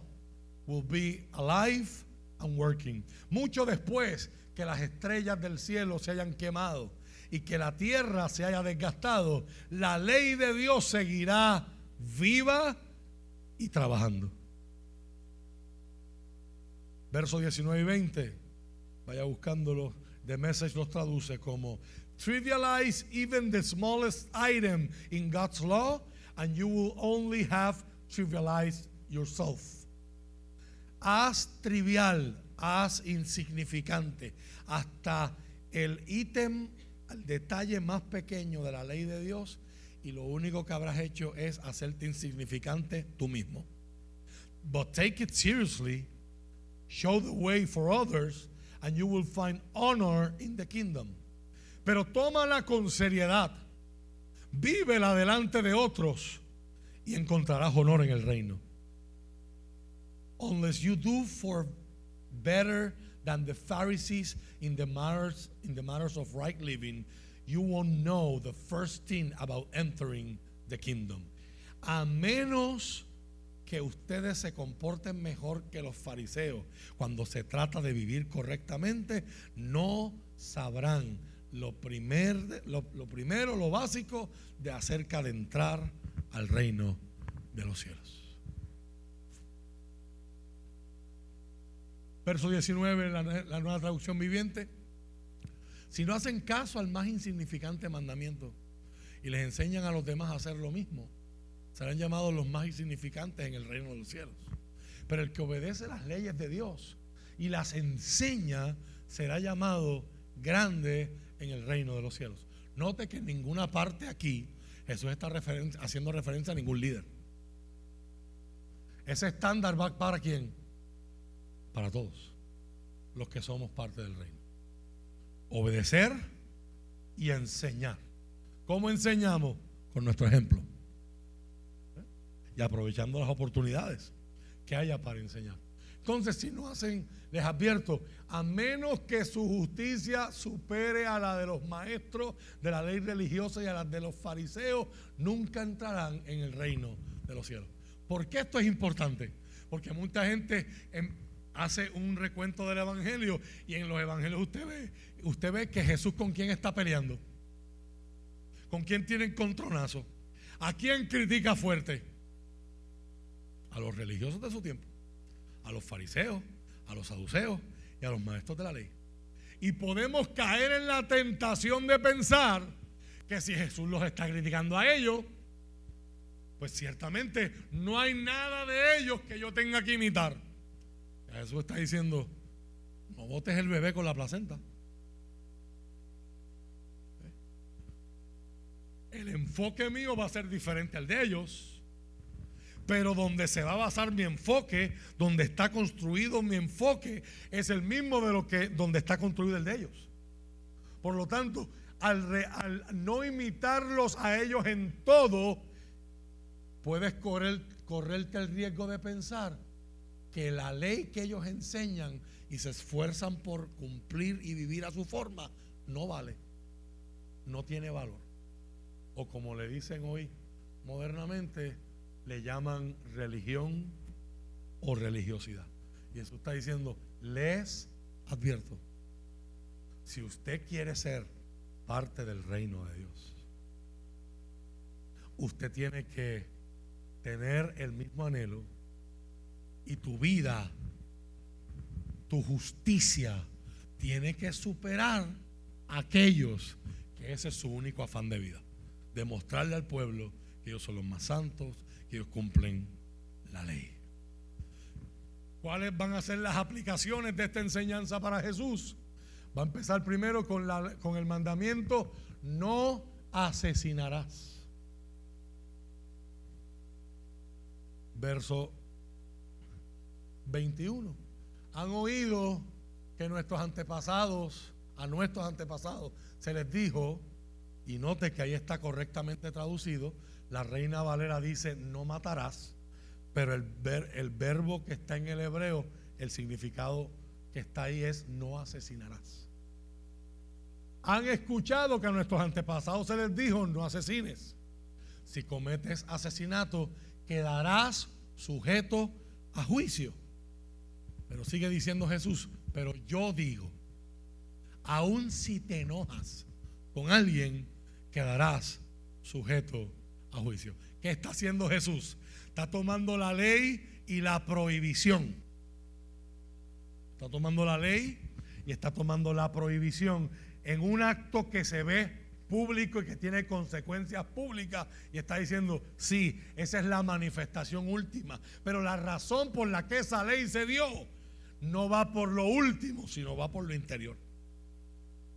will be alive and working. Mucho después que las estrellas del cielo se hayan quemado y que la tierra se haya desgastado, la ley de Dios seguirá viva y trabajando. Versos 19 y 20, vaya buscándolo, The Message los traduce como trivialize even the smallest item in God's law and you will only have trivialized yourself. Haz trivial, haz insignificante, hasta el ítem, el detalle más pequeño de la ley de Dios y lo único que habrás hecho es hacerte insignificante tú mismo. But take it seriously, show the way for others, and you will find honor in the kingdom. Pero tómala con seriedad, vívela delante de otros y encontrarás honor en el reino. Unless you do for better than the Pharisees in the matters in the matters of right living, you won't know the first thing about entering the kingdom. A menos que ustedes se comporten mejor que los fariseos cuando se trata de vivir correctamente, no sabrán lo, primer, lo, lo primero, lo básico de acerca de entrar al reino de los cielos. Verso 19, la, la nueva traducción viviente. Si no hacen caso al más insignificante mandamiento y les enseñan a los demás a hacer lo mismo, serán llamados los más insignificantes en el reino de los cielos. Pero el que obedece las leyes de Dios y las enseña será llamado grande en el reino de los cielos. Note que en ninguna parte aquí Jesús está haciendo referencia a ningún líder. Ese estándar va para quién? Para todos los que somos parte del reino obedecer y enseñar. ¿Cómo enseñamos? Con nuestro ejemplo. Y aprovechando las oportunidades que haya para enseñar. Entonces, si no hacen, les advierto, a menos que su justicia supere a la de los maestros de la ley religiosa y a la de los fariseos, nunca entrarán en el reino de los cielos. ¿Por qué esto es importante? Porque mucha gente hace un recuento del Evangelio y en los Evangelios usted ve, usted ve que Jesús con quién está peleando. ¿Con quién tiene encontronazo? ¿A quién critica fuerte? A los religiosos de su tiempo, a los fariseos, a los saduceos y a los maestros de la ley. Y podemos caer en la tentación de pensar que si Jesús los está criticando a ellos, pues ciertamente no hay nada de ellos que yo tenga que imitar. Jesús está diciendo, no botes el bebé con la placenta. El enfoque mío va a ser diferente al de ellos. Pero donde se va a basar mi enfoque, donde está construido mi enfoque, es el mismo de lo que donde está construido el de ellos. Por lo tanto, al, no imitarlos a ellos en todo, puedes correr, correrte el riesgo de pensar que la ley que ellos enseñan y se esfuerzan por cumplir y vivir a su forma no vale, no tiene valor. O como le dicen hoy modernamente, le llaman religión o religiosidad. Y eso está diciendo, les advierto, si usted quiere ser parte del reino de Dios, usted tiene que tener el mismo anhelo y tu vida, tu justicia, tiene que superar a aquellos que ese es su único afán de vida. Demostrarle al pueblo que ellos son los más santos, que ellos cumplen la ley. ¿Cuáles van a ser las aplicaciones de esta enseñanza para Jesús? Va a empezar primero con, la, con el mandamiento, no asesinarás. Verso 21. Han oído que nuestros antepasados, a nuestros antepasados, se les dijo, y note que ahí está correctamente traducido, la reina Valera dice, no matarás, pero el, el verbo que está en el hebreo, el significado que está ahí es, no asesinarás. Han escuchado que a nuestros antepasados se les dijo, no asesines. Si cometes asesinato, quedarás sujeto a juicio. Pero sigue diciendo Jesús, pero yo digo, aun si te enojas con alguien, quedarás sujeto a juicio. ¿Qué está haciendo Jesús? Está tomando la ley y la prohibición. Está tomando la ley y está tomando la prohibición en un acto que se ve público y que tiene consecuencias públicas y está diciendo, sí, esa es la manifestación última. Pero la razón por la que esa ley se dio no va por lo último, sino va por lo interior.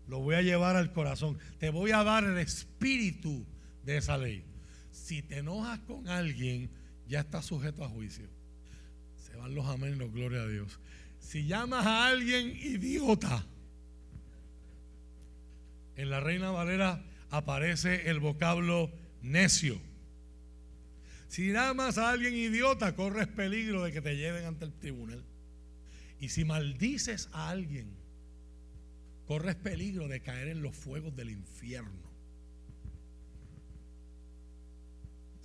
Lo voy a llevar al corazón. Te voy a dar el espíritu de esa ley. Si te enojas con alguien, ya está sujeto a juicio. Se van los amén los gloria a Dios. Si llamas a alguien idiota, en la Reina Valera aparece el vocablo necio. Si llamas a alguien idiota, corres peligro de que te lleven ante el tribunal. Y si maldices a alguien, corres peligro de caer en los fuegos del infierno.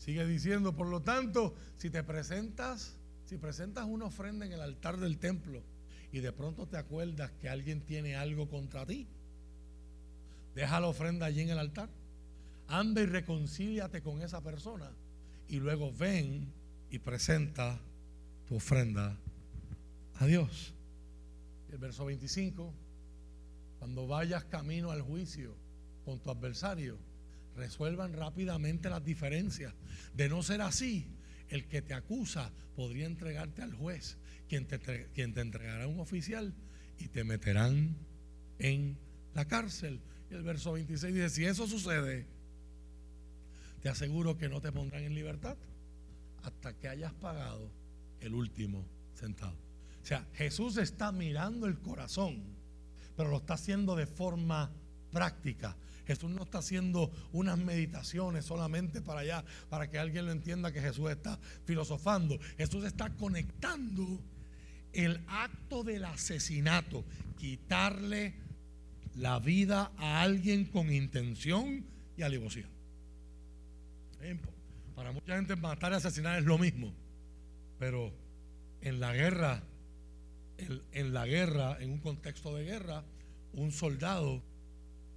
Sigue diciendo, por lo tanto, si te presentas, si presentas una ofrenda en el altar del templo y de pronto te acuerdas que alguien tiene algo contra ti, Deja la ofrenda allí en el altar. Anda y reconcíliate con esa persona. Y luego ven y presenta tu ofrenda a Dios. El verso 25. Cuando vayas camino al juicio con tu adversario, resuelvan rápidamente las diferencias. De no ser así, el que te acusa podría entregarte al juez, quien te, quien te entregará a un oficial y te meterán en la cárcel el verso 26 dice, si eso sucede, te aseguro que no te pondrán en libertad hasta que hayas pagado el último centavo. O sea, Jesús está mirando el corazón, pero lo está haciendo de forma práctica. Jesús no está haciendo unas meditaciones solamente para allá, para que alguien lo entienda que Jesús está filosofando. Jesús está conectando el acto del asesinato, quitarle la vida a alguien con intención y alevosía. Para mucha gente matar y asesinar es lo mismo, pero en la guerra, en, la guerra, en un contexto de guerra, un soldado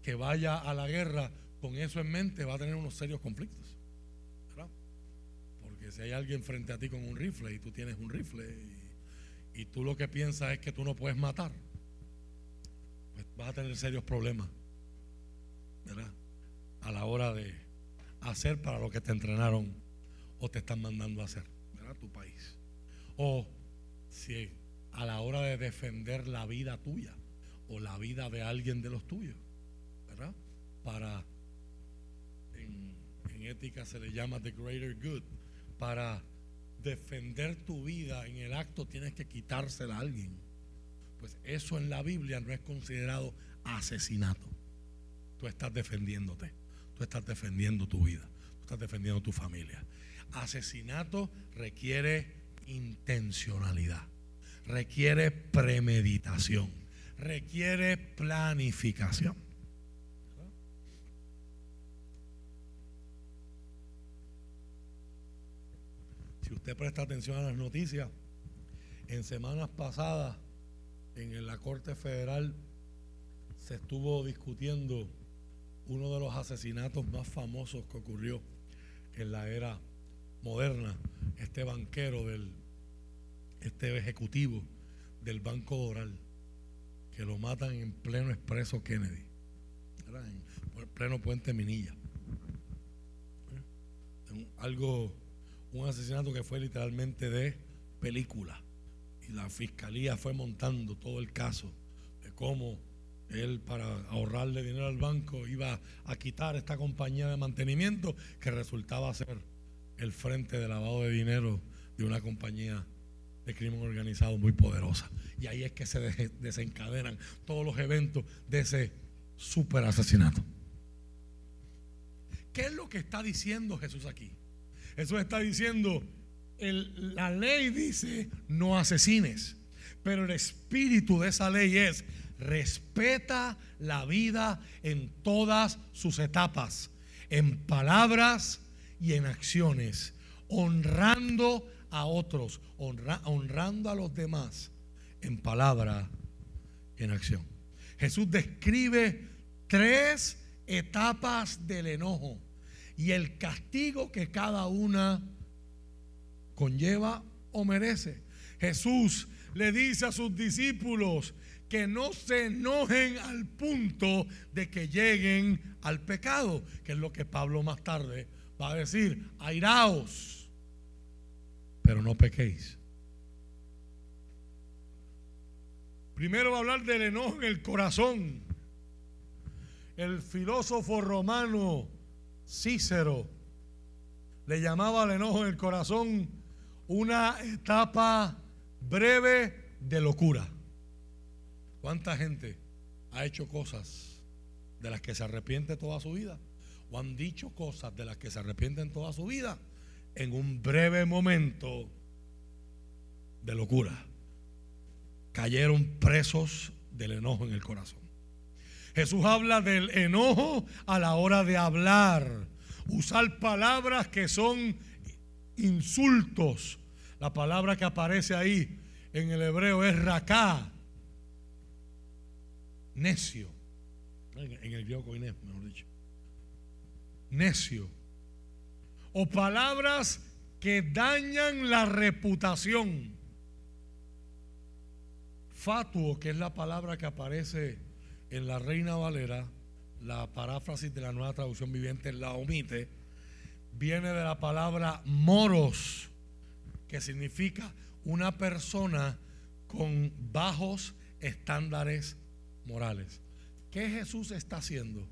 que vaya a la guerra con eso en mente va a tener unos serios conflictos. Porque si hay alguien frente a ti con un rifle y tú tienes un rifle y tú lo que piensas es que tú no puedes matar, vas a tener serios problemas, ¿verdad? A la hora de hacer para lo que te entrenaron o te están mandando a hacer, ¿verdad? Tu país. O si a la hora de defender la vida tuya o la vida de alguien de los tuyos, ¿verdad? Para, en, ética se le llama the greater good, para defender tu vida en el acto tienes que quitársela a alguien. Pues eso en la Biblia no es considerado asesinato. Tú estás defendiéndote, tú estás defendiendo tu vida, tú estás defendiendo tu familia. Asesinato requiere intencionalidad, requiere premeditación, requiere planificación. Si usted presta atención a las noticias, en semanas pasadas en la Corte Federal se estuvo discutiendo uno de los asesinatos más famosos que ocurrió en la era moderna, este banquero del, este ejecutivo del Banco Doral, que lo matan en pleno expreso Kennedy, en pleno puente Minilla. Algo, un asesinato que fue literalmente de película y la fiscalía fue montando todo el caso de cómo él para ahorrarle dinero al banco iba a quitar esta compañía de mantenimiento que resultaba ser el frente de lavado de dinero de una compañía de crimen organizado muy poderosa. Y ahí es que se desencadenan todos los eventos de ese super asesinato. ¿Qué es lo que está diciendo Jesús aquí? Jesús está diciendo, la ley dice no asesines, pero el espíritu de esa ley es respeta la vida en todas sus etapas, en palabras y en acciones, honrando a otros, honrando a los demás en palabra y en acción. Jesús describe tres etapas del enojo y el castigo que cada una conlleva o merece. Jesús le dice a sus discípulos que no se enojen al punto de que lleguen al pecado, que es lo que Pablo más tarde va a decir, airaos, pero no pequéis. Primero va a hablar del enojo en el corazón. El filósofo romano Cícero le llamaba al enojo en el corazón una etapa breve de locura. ¿Cuánta gente ha hecho cosas de las que se arrepiente toda su vida? ¿O han dicho cosas de las que se arrepienten toda su vida en un breve momento de locura? Cayeron presos del enojo en el corazón. Jesús habla del enojo a la hora de hablar, usar palabras que son insultos. La palabra que aparece ahí en el hebreo es raká, necio. En el griego inés, mejor dicho. Necio. O palabras que dañan la reputación. Fatuo, que es la palabra que aparece en la Reina Valera, la paráfrasis de la nueva traducción viviente la omite, viene de la palabra moros, que significa una persona con bajos estándares morales. ¿Qué Jesús está haciendo?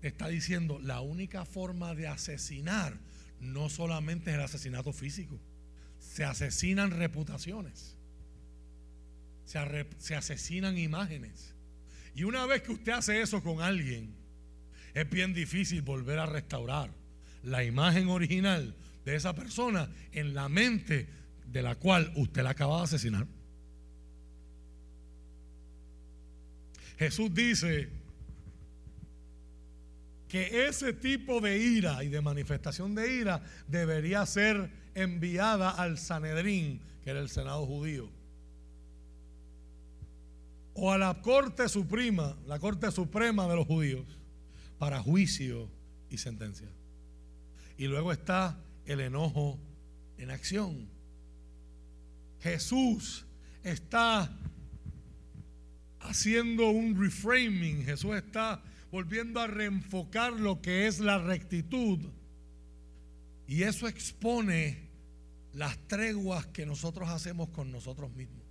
Está diciendo, la única forma de asesinar no solamente es el asesinato físico, se asesinan reputaciones, se, se asesinan imágenes. Y una vez que usted hace eso con alguien, es bien difícil volver a restaurar la imagen original de esa persona en la mente de la cual usted la acaba de asesinar. Jesús dice que ese tipo de ira y de manifestación de ira debería ser enviada al Sanedrín, que era el Senado judío, o a la Corte Suprema, la Corte Suprema de los judíos, para juicio y sentencia. Y luego está el enojo en acción. Jesús está haciendo un reframing. Jesús está volviendo a reenfocar lo que es la rectitud. Y eso expone las treguas que nosotros hacemos con nosotros mismos.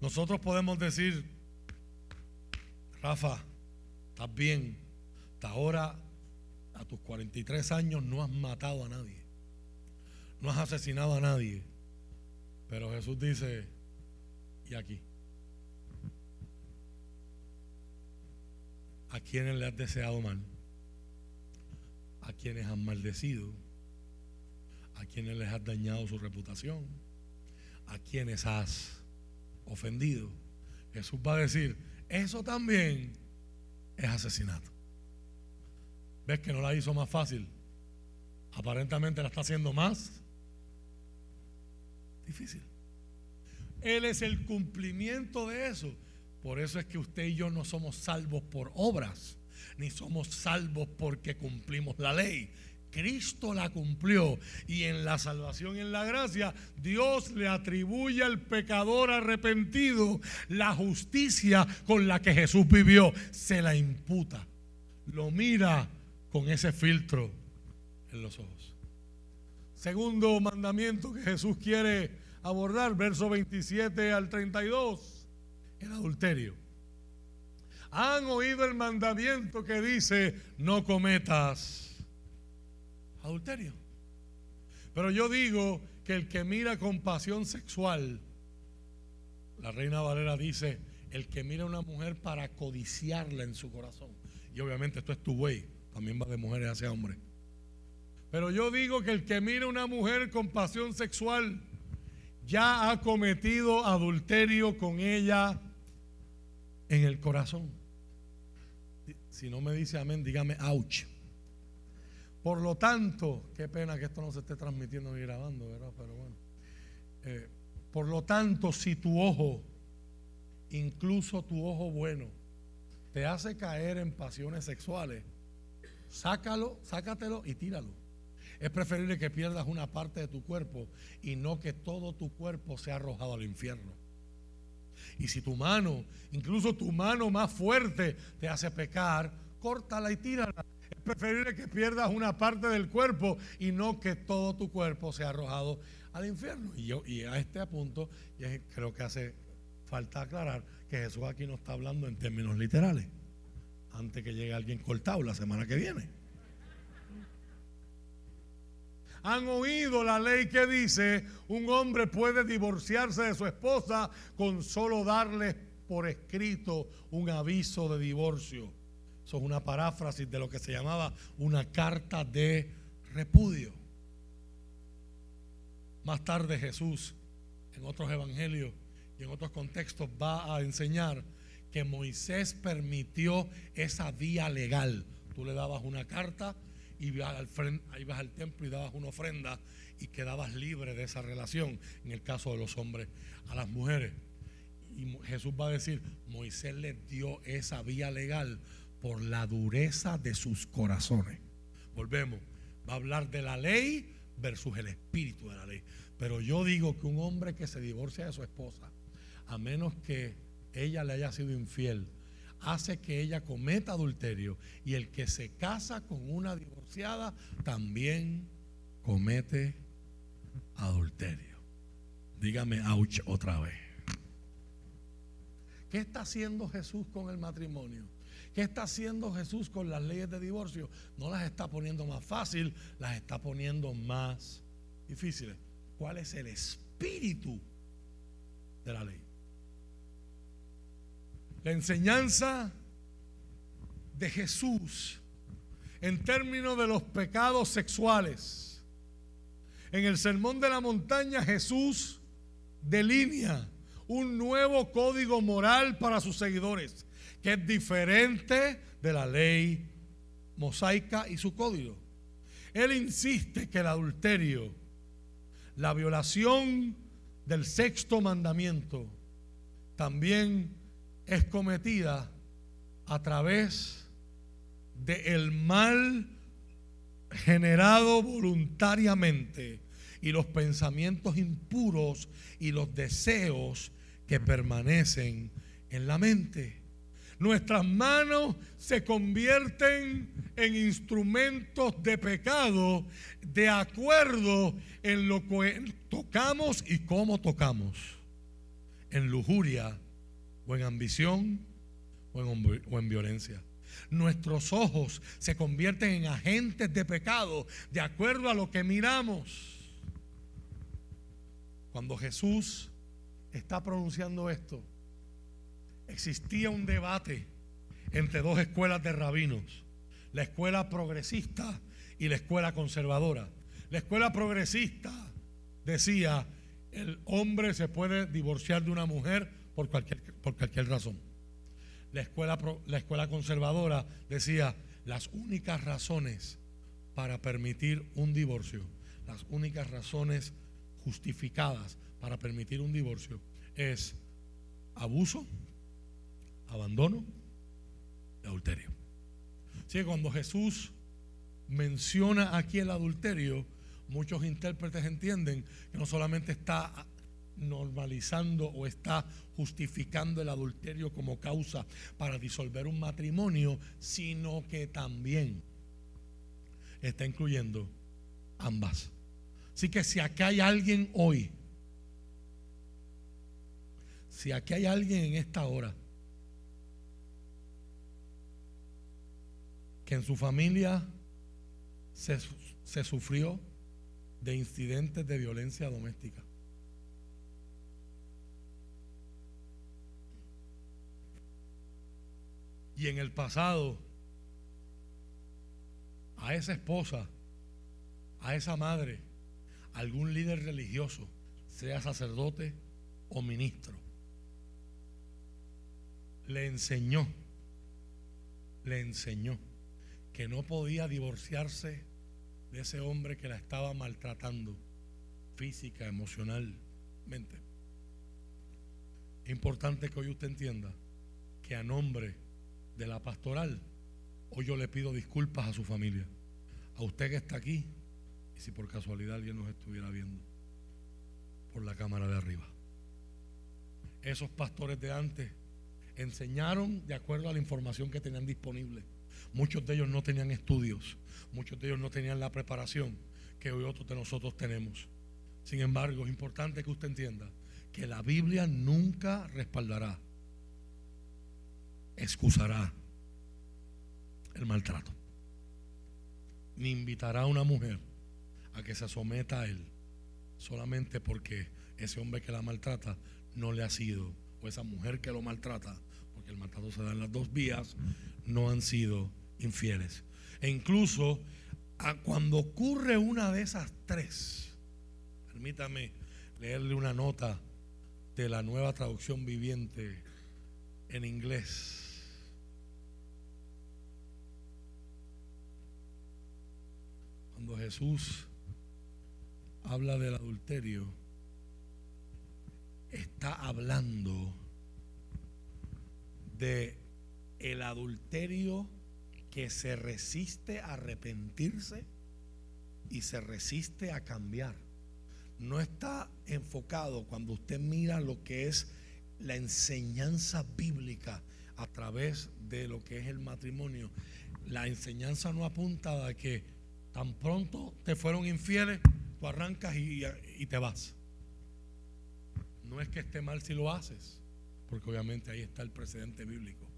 Nosotros podemos decir, Rafa, estás bien, hasta ahora, a tus 43 años, no has matado a nadie, no has asesinado a nadie. Pero Jesús dice, y aquí, a quienes le has deseado mal, a quienes han maldecido, a quienes les has dañado su reputación, a quienes has ofendido. Jesús va a decir, eso también es asesinato. ¿Ves que no la hizo más fácil? Aparentemente la está haciendo más difícil. Él es el cumplimiento de eso. Por eso es que usted y yo no somos salvos por obras, ni somos salvos porque cumplimos la ley. Cristo la cumplió y en la salvación en la gracia Dios le atribuye al pecador arrepentido la justicia con la que Jesús vivió. Se la imputa. Lo mira con ese filtro en los ojos. Segundo mandamiento que Jesús quiere abordar, verso 27 al 32 el adulterio. Han oído el mandamiento que dice, no cometas adulterio. Pero yo digo que el que mira con pasión sexual, la reina Valera dice, el que mira a una mujer para codiciarla en su corazón. Y obviamente esto es tu güey, también va de mujeres hacia hombres. Pero yo digo que el que mira a una mujer con pasión sexual ya ha cometido adulterio con ella en el corazón. Si no me dice amén, dígame ouch. Por lo tanto, qué pena que esto no se esté transmitiendo ni grabando, ¿verdad? Pero bueno. Eh, por lo tanto, si tu ojo, incluso tu ojo bueno, te hace caer en pasiones sexuales, sácalo, sácatelo y tíralo. Es preferible que pierdas una parte de tu cuerpo y no que todo tu cuerpo sea arrojado al infierno. Y si tu mano, incluso tu mano más fuerte, te hace pecar, córtala y tírala. Preferible que pierdas una parte del cuerpo y no que todo tu cuerpo sea arrojado al infierno. Y, yo, y a este punto, creo que hace falta aclarar que Jesús aquí no está hablando en términos literales. Antes que llegue alguien cortado la semana que viene han oído la ley que dice un hombre puede divorciarse de su esposa con solo darle por escrito un aviso de divorcio. Eso es una paráfrasis de lo que se llamaba una carta de repudio. Más tarde Jesús, en otros evangelios y en otros contextos, va a enseñar que Moisés permitió esa vía legal. Tú le dabas una carta y ibas al, templo y dabas una ofrenda y quedabas libre de esa relación, en el caso de los hombres, a las mujeres. Y Jesús va a decir, Moisés les dio esa vía legal por la dureza de sus corazones. Volvemos, va a hablar de la ley versus el espíritu de la ley. Pero yo digo que un hombre que se divorcia de su esposa, a menos que ella le haya sido infiel, hace que ella cometa adulterio y el que se casa con una divorciada también comete adulterio. Dígame ouch otra vez. ¿Qué está haciendo Jesús con el matrimonio? ¿Qué está haciendo Jesús con las leyes de divorcio? No las está poniendo más fácil, las está poniendo más difíciles. ¿Cuál es el espíritu de la ley? la enseñanza de Jesús en términos de los pecados sexuales. En el Sermón de la Montaña Jesús delinea un nuevo código moral para sus seguidores, que es diferente de la ley mosaica y su código. Él insiste que el adulterio, la violación del sexto mandamiento, también es cometida a través del mal generado voluntariamente y los pensamientos impuros y los deseos que permanecen en la mente. Nuestras manos se convierten en instrumentos de pecado de acuerdo en lo que tocamos y cómo tocamos. En lujuria, o en ambición o en, violencia. Nuestros ojos se convierten en agentes de pecado de acuerdo a lo que miramos. Cuando Jesús está pronunciando esto, existía un debate entre dos escuelas de rabinos, la escuela progresista y la escuela conservadora. La escuela progresista decía, el hombre se puede divorciar de una mujer por cualquier, por cualquier razón. La escuela, la escuela conservadora decía, las únicas razones para permitir un divorcio, las únicas razones justificadas para permitir un divorcio es abuso, abandono y adulterio. Así que cuando Jesús menciona aquí el adulterio, muchos intérpretes entienden que no solamente está normalizando o está justificando el adulterio como causa para disolver un matrimonio, sino que también está incluyendo ambas. Así que si aquí hay alguien hoy, si aquí hay alguien en esta hora que en su familia se, se sufrió de incidentes de violencia doméstica. Y en el pasado, a esa esposa, a esa madre, algún líder religioso, sea sacerdote o ministro, le enseñó, le enseñó que no podía divorciarse de ese hombre que la estaba maltratando física, emocionalmente. Es importante que hoy usted entienda que a nombre de la pastoral, hoy yo le pido disculpas a su familia, a usted que está aquí, y si por casualidad alguien nos estuviera viendo por la cámara de arriba. Esos pastores de antes enseñaron de acuerdo a la información que tenían disponible. Muchos de ellos no tenían estudios, muchos de ellos no tenían la preparación que hoy otros de nosotros tenemos. Sin embargo, es importante que usted entienda que la Biblia nunca respaldará, excusará el maltrato, ni invitará a una mujer a que se someta a él solamente porque ese hombre que la maltrata no le ha sido, o esa mujer que lo maltrata, porque el maltrato se da en las dos vías, no han sido infieles. E incluso cuando ocurre una de esas tres, permítame leerle una nota de la nueva traducción viviente en inglés. Cuando Jesús habla del adulterio, está hablando de el adulterio que se resiste a arrepentirse y se resiste a cambiar. No está enfocado cuando usted mira lo que es la enseñanza bíblica a través de lo que es el matrimonio. La enseñanza no apunta a que tan pronto te fueron infieles, tú arrancas y, y te vas. No es que esté mal si lo haces, porque obviamente ahí está el precedente bíblico.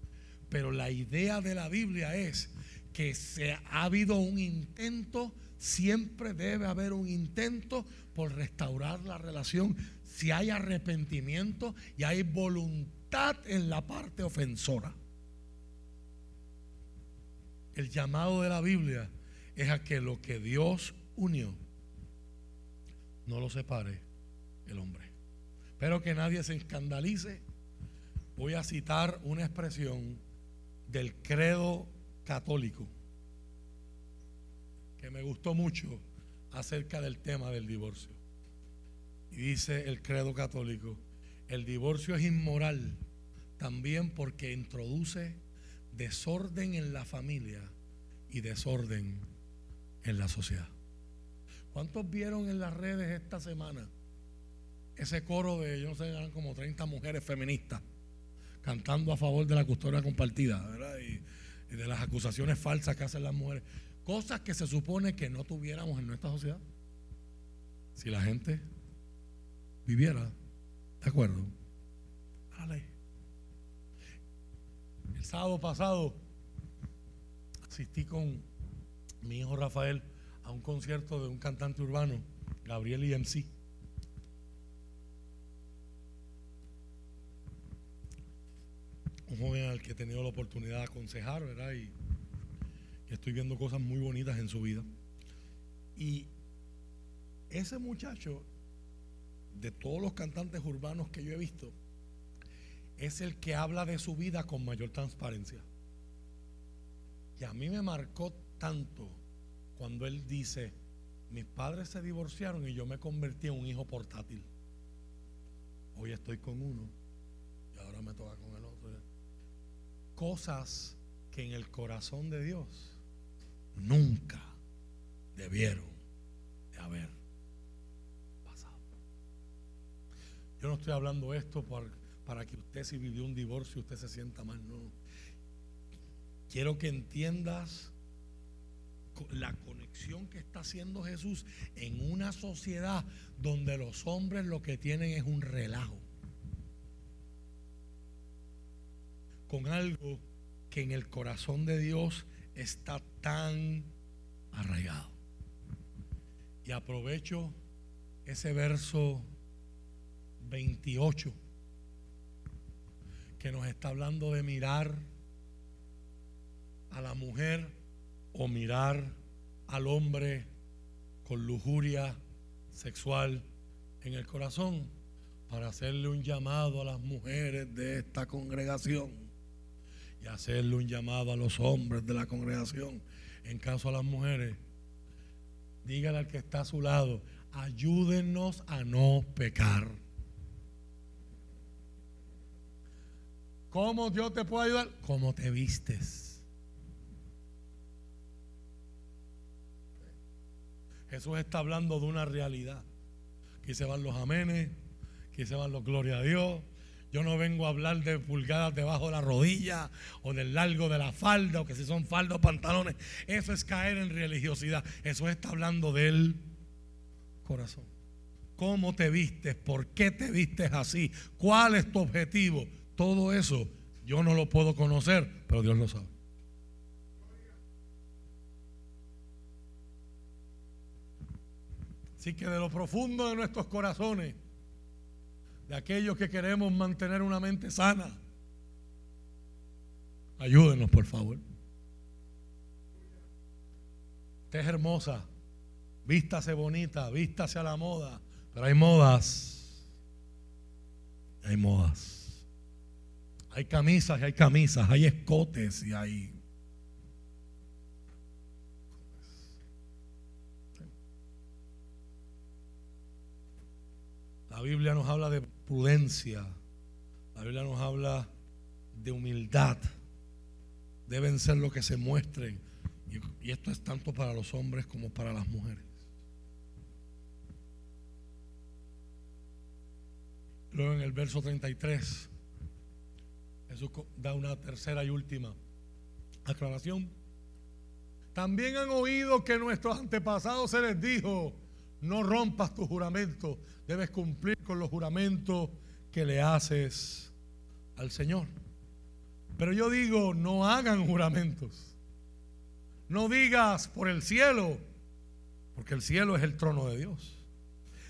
Pero la idea de la Biblia es que se ha habido un intento, siempre debe haber un intento por restaurar la relación si hay arrepentimiento y hay voluntad en la parte ofensora. El llamado de la Biblia es a que lo que Dios unió no lo separe el hombre. Pero que nadie se escandalice. Voy a citar una expresión del credo católico que me gustó mucho acerca del tema del divorcio. Y dice el credo católico, el divorcio es inmoral también porque introduce desorden en la familia y desorden en la sociedad. ¿Cuántos vieron en las redes esta semana ese coro de, yo no sé, eran como 30 mujeres feministas cantando a favor de la custodia compartida, ¿verdad? Y, de las acusaciones falsas que hacen las mujeres. Cosas que se supone que no tuviéramos en nuestra sociedad. Si la gente viviera de acuerdo a. El sábado pasado asistí con mi hijo Rafael a un concierto de un cantante urbano, Gabriel IMC. Un joven al que he tenido la oportunidad de aconsejar, ¿verdad? Y, estoy viendo cosas muy bonitas en su vida. Y ese muchacho, de todos los cantantes urbanos que yo he visto, es el que habla de su vida con mayor transparencia. Y a mí me marcó tanto cuando él dice, mis padres se divorciaron y yo me convertí en un hijo portátil. Hoy estoy con uno y ahora me toca con cosas que en el corazón de Dios nunca debieron de haber pasado. Yo no estoy hablando esto para que usted si vivió un divorcio usted se sienta mal, no. Quiero que entiendas la conexión que está haciendo Jesús en una sociedad donde los hombres lo que tienen es un relajo. Con algo que en el corazón de Dios está tan arraigado. Y aprovecho ese verso 28 que nos está hablando de mirar a la mujer o mirar al hombre con lujuria sexual en el corazón para hacerle un llamado a las mujeres de esta congregación y hacerle un llamado a los hombres de la congregación. En caso a las mujeres, dígale al que está a su lado, ayúdenos a no pecar. ¿Cómo Dios te puede ayudar? ¿Cómo te vistes? Jesús está hablando de una realidad. Aquí se van los amenes, aquí se van los gloria a Dios. Yo no vengo a hablar de pulgadas debajo de la rodilla o del largo de la falda o que si son faldas o pantalones. Eso es caer en religiosidad. Eso está hablando del corazón. ¿Cómo te vistes? ¿Por qué te vistes así? ¿Cuál es tu objetivo? Todo eso yo no lo puedo conocer, pero Dios lo sabe. Así que de lo profundo de nuestros corazones, de aquellos que queremos mantener una mente sana, ayúdenos por favor. Usted es hermosa, vístase bonita, vístase a la moda, pero hay modas, hay modas. Hay camisas y hay camisas, hay escotes y hay... La Biblia nos habla de prudencia, la Biblia nos habla de humildad. Deben ser lo que se muestren. Y, esto es tanto para los hombres como para las mujeres. Luego en el verso 33 Jesús da una tercera y última aclaración. También han oído que nuestros antepasados se les dijo, no rompas tu juramento, debes cumplir con los juramentos que le haces al Señor. Pero yo digo, no hagan juramentos. No digas por el cielo, porque el cielo es el trono de Dios.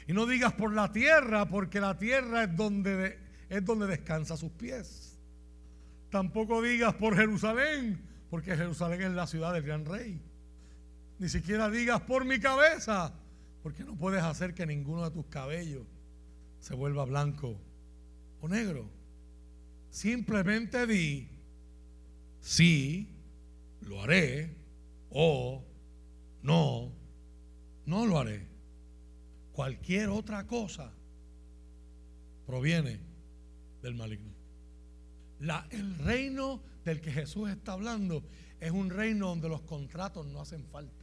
Y no digas por la tierra, porque la tierra es donde, es donde descansa sus pies. Tampoco digas por Jerusalén, porque Jerusalén es la ciudad del gran rey. Ni siquiera digas por mi cabeza, porque no puedes hacer que ninguno de tus cabellos se vuelva blanco o negro. Simplemente di, sí, lo haré, o no, no lo haré. Cualquier otra cosa proviene del maligno el reino del que Jesús está hablando es un reino donde los contratos no hacen falta.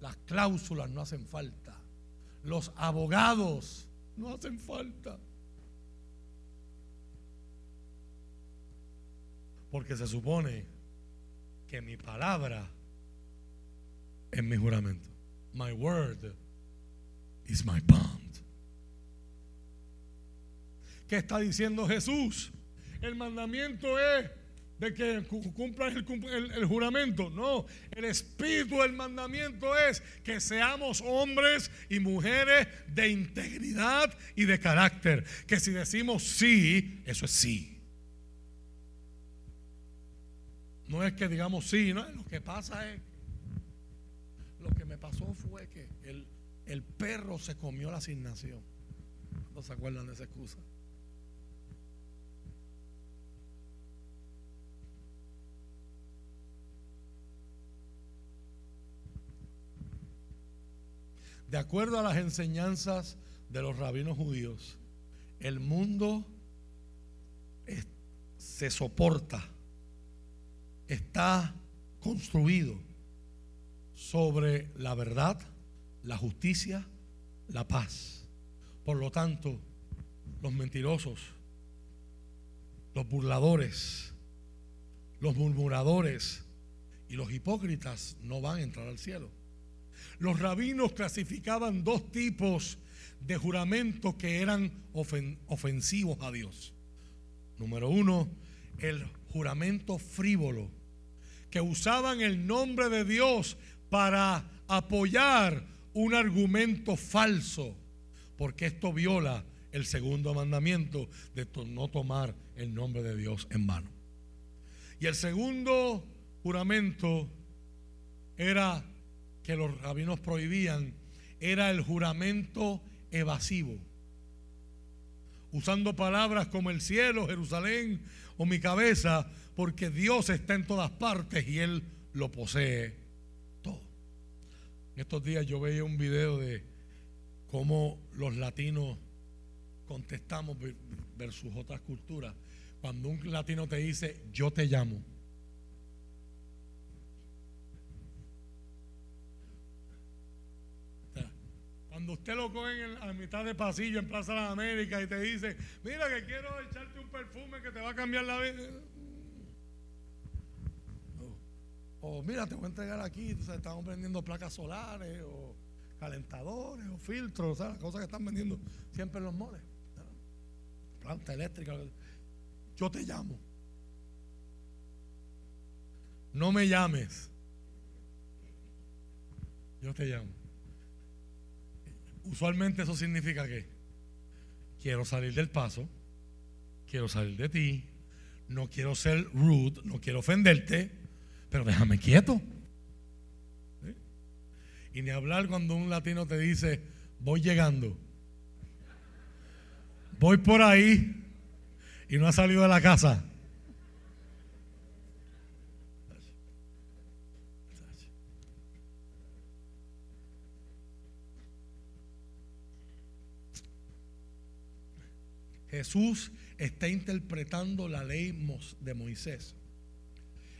Las cláusulas no hacen falta. Los abogados no hacen falta. Porque se supone que mi palabra es mi juramento. My word is my bond. ¿Qué está diciendo Jesús? el mandamiento es de que cumplan el, juramento. No, el espíritu del mandamiento es que seamos hombres y mujeres de integridad y de carácter. Que si decimos sí, eso es sí. No es que digamos sí, no, lo que pasa es, lo que me pasó fue que el, el perro se comió la asignación. ¿No se acuerdan de esa excusa? De acuerdo a las enseñanzas de los rabinos judíos, el mundo se soporta, está construido sobre la verdad, la justicia, la paz. Por lo tanto, los mentirosos, los burladores, los murmuradores y los hipócritas no van a entrar al cielo. Los rabinos clasificaban dos tipos de juramentos que eran ofensivos a Dios. Número uno, el juramento frívolo, que usaban el nombre de Dios para apoyar un argumento falso, porque esto viola el segundo mandamiento de no tomar el nombre de Dios en vano. Y el segundo juramento era que los rabinos prohibían, era el juramento evasivo. Usando palabras como el cielo, Jerusalén o mi cabeza, porque Dios está en todas partes y Él lo posee todo. En estos días yo veía un video de cómo los latinos contestamos versus otras culturas. Cuando un latino te dice, yo te llamo. Cuando usted lo coge a mitad de pasillo en Plaza de las Américas y te dice, mira que quiero echarte un perfume que te va a cambiar la vida. O, mira, te voy a entregar aquí, estamos vendiendo placas solares o calentadores o filtros, o sea, las cosas que están vendiendo siempre en los moles. Planta eléctrica. Yo te llamo. No me llames. Yo te llamo. Usualmente eso significa que quiero salir del paso, quiero salir de ti, no quiero ser rude, no quiero ofenderte, pero déjame quieto. Y ni hablar cuando un latino te dice, voy llegando, voy por ahí y no ha salido de la casa. Jesús está interpretando la ley de Moisés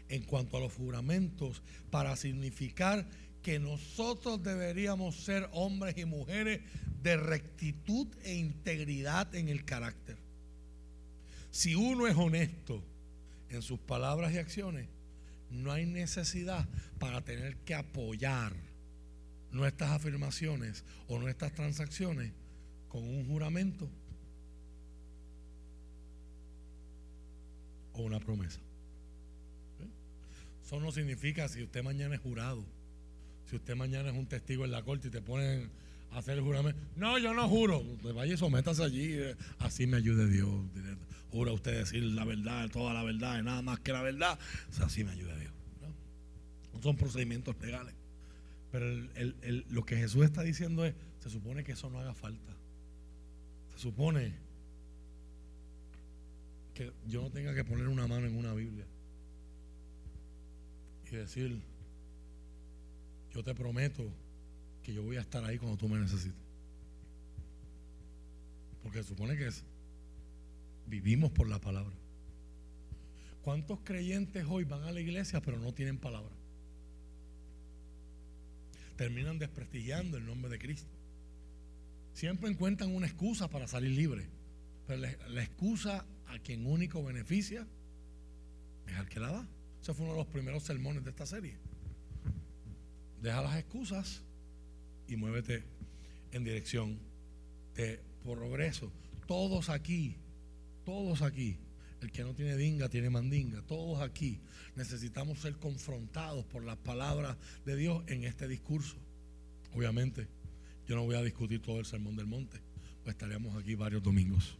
en cuanto a los juramentos para significar que nosotros deberíamos ser hombres y mujeres de rectitud e integridad en el carácter. Si uno es honesto en sus palabras y acciones, no hay necesidad para tener que apoyar nuestras afirmaciones o nuestras transacciones con un juramento una promesa. Eso no significa si usted mañana es jurado, si usted mañana es un testigo en la corte y te ponen a hacer el juramento. No, yo no juro. Vaya y sométase allí. Eh, así me ayude Dios. Jura usted decir la verdad, toda la verdad nada más que la verdad. así me ayude Dios. ¿no? son procedimientos legales. Pero lo que Jesús está diciendo es, se supone que eso no haga falta. Se supone que yo no tenga que poner una mano en una Biblia y decir, yo te prometo que yo voy a estar ahí cuando tú me necesites. Porque supone que es, vivimos por la palabra. ¿Cuántos creyentes hoy van a la iglesia pero no tienen palabra? Terminan desprestigiando el nombre de Cristo. Siempre encuentran una excusa para salir libre. Pero la excusa a quien único beneficia es al que la da. Ese fue uno de los primeros sermones de esta serie. Deja las excusas y muévete en dirección de progreso. Todos aquí, todos aquí, el que no tiene dinga tiene mandinga, todos aquí necesitamos ser confrontados por las palabras de Dios en este discurso. Obviamente, yo no voy a discutir todo el sermón del monte, pues estaríamos aquí varios domingos.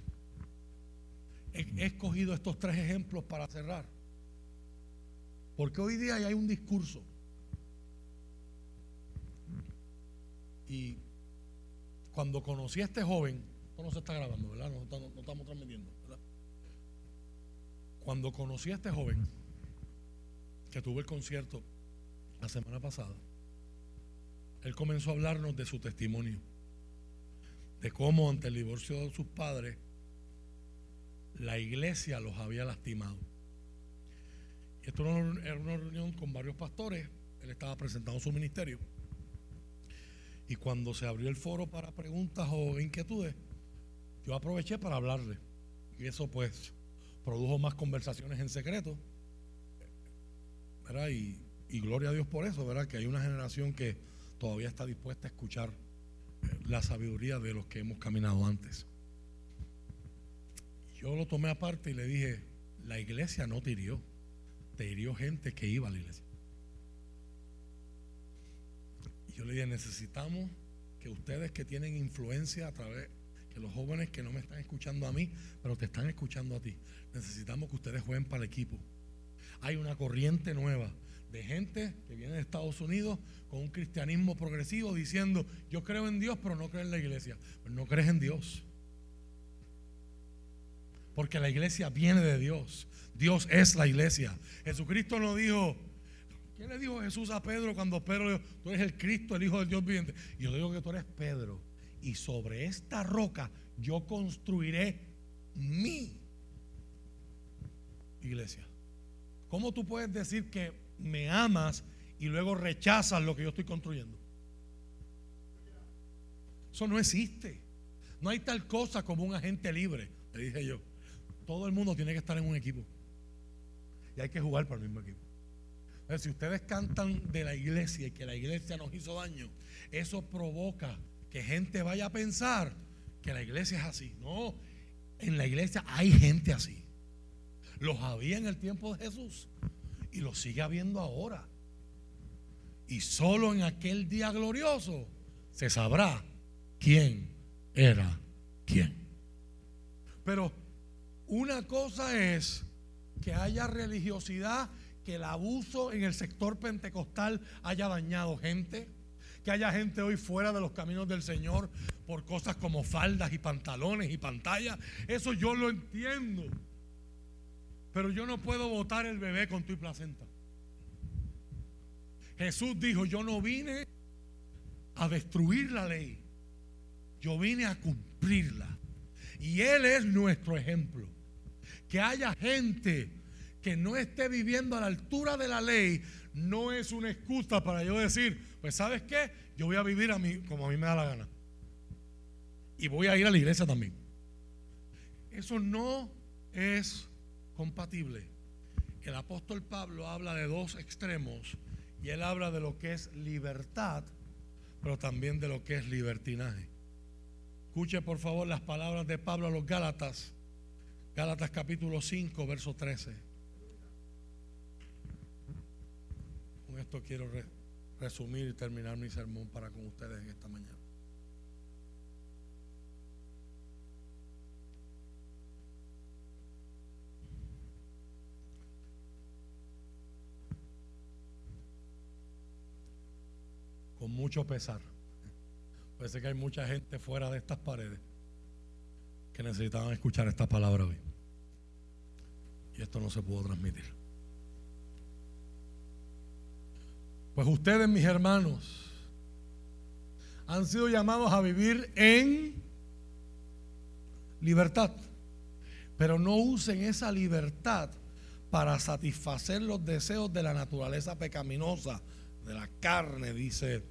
He, escogido estos tres ejemplos para cerrar. Porque hoy día hay un discurso. Y cuando conocí a este joven, esto no se está grabando, ¿verdad? No, estamos transmitiendo, ¿verdad? Cuando conocí a este joven, que tuvo el concierto la semana pasada, él comenzó a hablarnos de su testimonio, de cómo ante el divorcio de sus padres, la iglesia los había lastimado. Esto era una reunión con varios pastores, él estaba presentando su ministerio. Y cuando se abrió el foro para preguntas o inquietudes, yo aproveché para hablarle. Y eso pues produjo más conversaciones en secreto. Y, y gloria a Dios por eso, ¿verdad? Que hay una generación que todavía está dispuesta a escuchar la sabiduría de los que hemos caminado antes. Yo lo tomé aparte y le dije, la iglesia no te hirió, hasta hirió gente que iba a la iglesia. Y yo le dije, necesitamos que ustedes que tienen influencia a través, que los jóvenes que no me están escuchando a mí, pero te están escuchando a ti, necesitamos que ustedes jueguen para el equipo. Hay una corriente nueva de gente que viene de Estados Unidos con un cristianismo progresivo diciendo, yo creo en Dios, pero no creo en la iglesia. Pero no crees en Dios. Porque la iglesia viene de Dios. Dios es la iglesia. Jesucristo no dijo, ¿qué le dijo Jesús a Pedro cuando Pedro dijo, tú eres el Cristo, el Hijo del Dios viviente? Y yo digo que tú eres Pedro. Y sobre esta roca yo construiré mi iglesia. ¿Cómo tú puedes decir que me amas y luego rechazas lo que yo estoy construyendo? Eso no existe. No hay tal cosa como un agente libre, le dije yo. Todo el mundo tiene que estar en un equipo. Y hay que jugar para el mismo equipo. si ustedes cantan de la iglesia y que la iglesia nos hizo daño, eso provoca que gente vaya a pensar que la iglesia es así. No, en la iglesia hay gente así. Los había en el tiempo de Jesús y los sigue habiendo ahora. Y solo en aquel día glorioso se sabrá quién era quién. Pero una cosa es que haya religiosidad, que el abuso en el sector pentecostal haya dañado gente, que haya gente hoy fuera de los caminos del Señor por cosas como faldas y pantalones y pantallas. Eso yo lo entiendo. Pero yo no puedo botar el bebé con tu placenta. Jesús dijo, yo no vine a destruir la ley, yo vine a cumplirla. Y Él es nuestro ejemplo. Que haya gente que no esté viviendo a la altura de la ley no es una excusa para yo decir, pues sabes qué, yo voy a vivir a mí como a mí me da la gana. Y voy a ir a la iglesia también. Eso no es compatible. El apóstol Pablo habla de dos extremos y él habla de lo que es libertad, pero también de lo que es libertinaje. Escuche por favor las palabras de Pablo a los Gálatas, Gálatas capítulo 5, verso 13. Con esto quiero resumir y terminar mi sermón para con ustedes en esta mañana. con mucho pesar. Parece que hay mucha gente fuera de estas paredes que necesitaban escuchar esta palabra hoy. Y esto no se pudo transmitir. Pues ustedes, mis hermanos, han sido llamados a vivir en libertad. Pero no usen esa libertad para satisfacer los deseos de la naturaleza pecaminosa de la carne, dice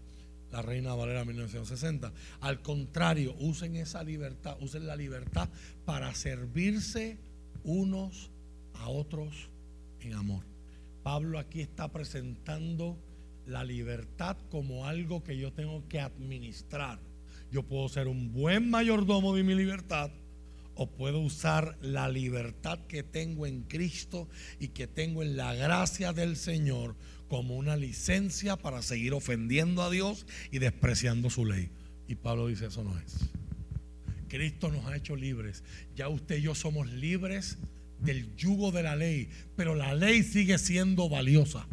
la Reina Valera 1960. Al contrario, usen esa libertad, usen la libertad para servirse unos a otros en amor. Pablo aquí está presentando la libertad como algo que yo tengo que administrar. Yo puedo ser un buen mayordomo de mi libertad o puedo usar la libertad que tengo en Cristo y que tengo en la gracia del Señor como una licencia para seguir ofendiendo a Dios y despreciando su ley. Y Pablo dice, eso no es. Cristo nos ha hecho libres. Ya usted y yo somos libres del yugo de la ley, pero la ley sigue siendo valiosa.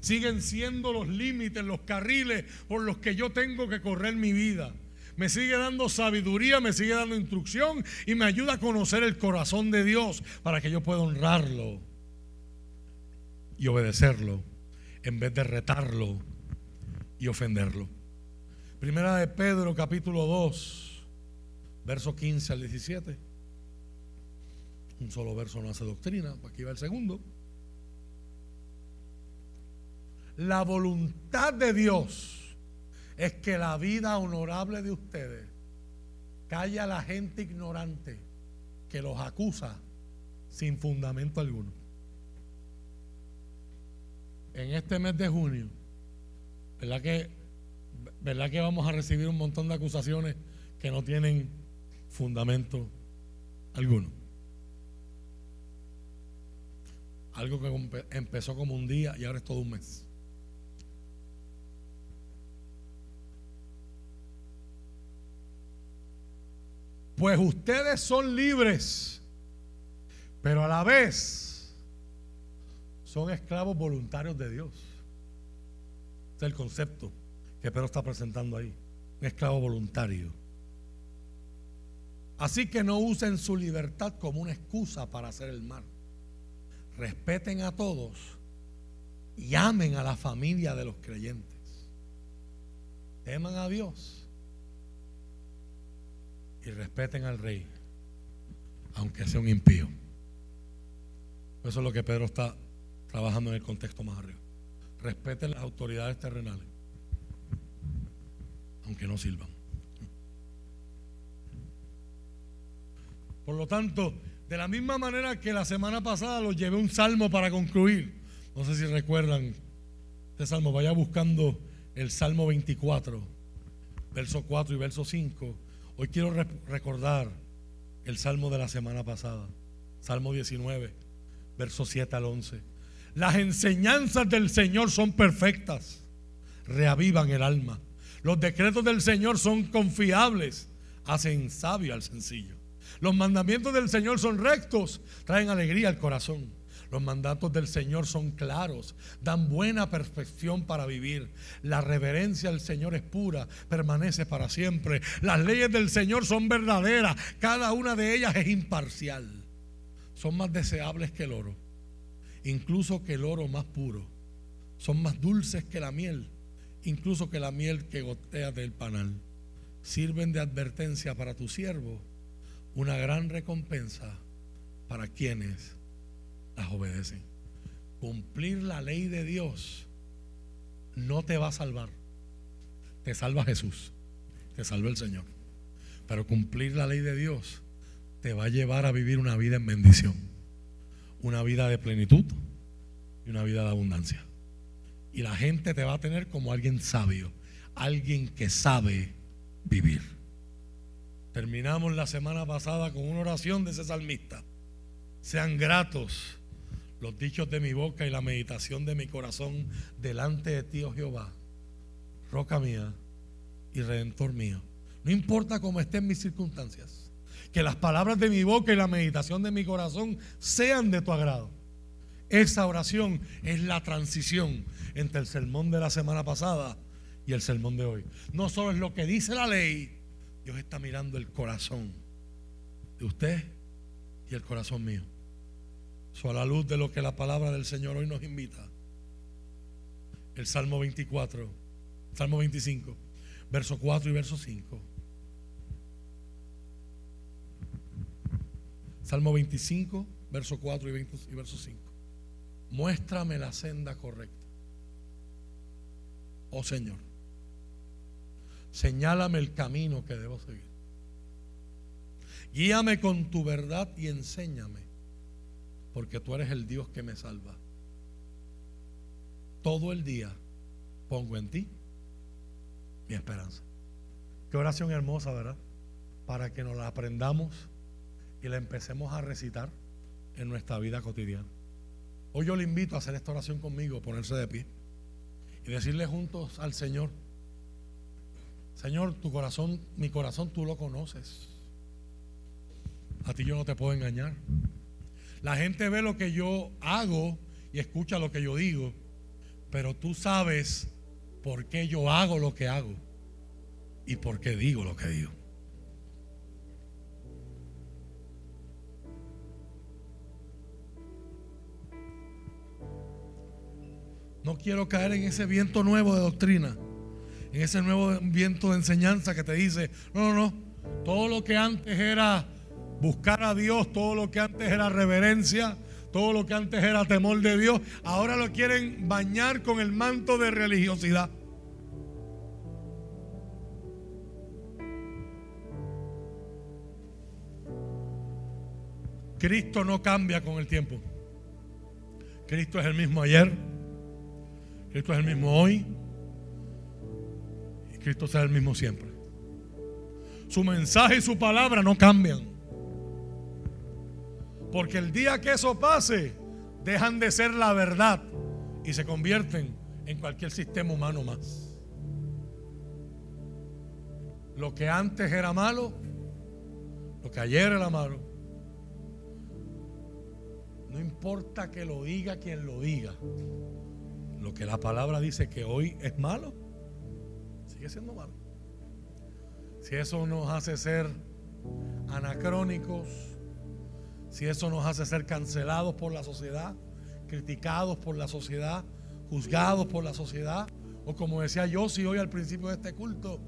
Siguen siendo los límites, los carriles por los que yo tengo que correr mi vida me sigue dando sabiduría, me sigue dando instrucción y me ayuda a conocer el corazón de Dios para que yo pueda honrarlo y obedecerlo en vez de retarlo y ofenderlo. Primera de Pedro capítulo 2, verso 15 al 17. Un solo verso no hace doctrina, aquí va el segundo. La voluntad de Dios es que la vida honorable de ustedes calla a la gente ignorante que los acusa sin fundamento alguno. En este mes de junio, ¿verdad que, ¿verdad que vamos a recibir un montón de acusaciones que no tienen fundamento alguno? Algo que empezó como un día y ahora es todo un mes. Pues ustedes son libres, pero a la vez son esclavos voluntarios de Dios. Este es el concepto que Pedro está presentando ahí. Un esclavo voluntario. Así que no usen su libertad como una excusa para hacer el mal. Respeten a todos y amen a la familia de los creyentes. Teman a Dios y respeten al rey, aunque sea un impío. Eso es lo que Pedro está trabajando en el contexto más arriba. Respeten las autoridades terrenales, aunque no sirvan. Por lo tanto, de la misma manera que la semana pasada los llevé un salmo para concluir. No sé si recuerdan este salmo. Vaya buscando el salmo 24, verso 4 y verso 5. Hoy quiero recordar el salmo de la semana pasada. Salmo 19, verso 7 al 11. Las enseñanzas del Señor son perfectas, reavivan el alma. Los decretos del Señor son confiables, hacen sabio al sencillo. Los mandamientos del Señor son rectos, traen alegría al corazón. Los mandatos del Señor son claros, dan buena perfección para vivir. La reverencia al Señor es pura, permanece para siempre. Las leyes del Señor son verdaderas, cada una de ellas es imparcial. Son más deseables que el oro incluso que el oro más puro. Son más dulces que la miel, incluso que la miel que gotea del panal. Sirven de advertencia para tu siervo, una gran recompensa para quienes las obedecen. Cumplir la ley de Dios no te va a salvar. Te salva Jesús, te salva el Señor. Pero cumplir la ley de Dios te va a llevar a vivir una vida en bendición una vida de plenitud y una vida de abundancia. Y la gente te va a tener como alguien sabio, alguien que sabe vivir. Terminamos la semana pasada con una oración de ese salmista. Sean gratos los dichos de mi boca y la meditación de mi corazón delante de ti, oh Jehová, roca mía y redentor mío. No importa cómo estén mis circunstancias que las palabras de mi boca y la meditación de mi corazón sean de tu agrado. Esa oración es la transición entre el sermón de la semana pasada y el sermón de hoy. No solo es lo que dice la ley, Dios está mirando el corazón de usted y el corazón mío. So, a la luz de lo que la palabra del Señor hoy nos invita. El Salmo 24, Salmo 25, verso 4 y verso 5. Salmo 25, verso 4 y, verso 5. Muéstrame la senda correcta. Oh Señor, señálame el camino que debo seguir. Guíame con tu verdad y enséñame, porque tú eres el Dios que me salva. Todo el día pongo en ti mi esperanza. Qué oración hermosa, ¿verdad? Para que nos la aprendamos y la empecemos a recitar en nuestra vida cotidiana. Hoy yo le invito a hacer esta oración conmigo, ponerse de pie y decirle juntos al Señor, Señor, tu corazón, mi corazón tú lo conoces. A ti yo no te puedo engañar. La gente ve lo que yo hago y escucha lo que yo digo, pero tú sabes por qué yo hago lo que hago y por qué digo lo que digo. Quiero caer en ese viento nuevo de doctrina, en ese nuevo viento de enseñanza que te dice, no, no, no, todo lo que antes era buscar a Dios, todo lo que antes era reverencia, todo lo que antes era temor de Dios, ahora lo quieren bañar con el manto de religiosidad. Cristo no cambia con el tiempo. Cristo es el mismo ayer, Cristo es el mismo hoy y Cristo será el mismo siempre. Su mensaje y su palabra no cambian. Porque el día que eso pase, dejan de ser la verdad y se convierten en cualquier sistema humano más. Lo que antes era malo, lo que ayer era malo, no importa que lo diga quien lo diga, lo que la palabra dice que hoy es malo, sigue siendo malo. Si eso nos hace ser anacrónicos, si eso nos hace ser cancelados por la sociedad, criticados por la sociedad, juzgados por la sociedad, o como decía yo, si hoy al principio de este culto,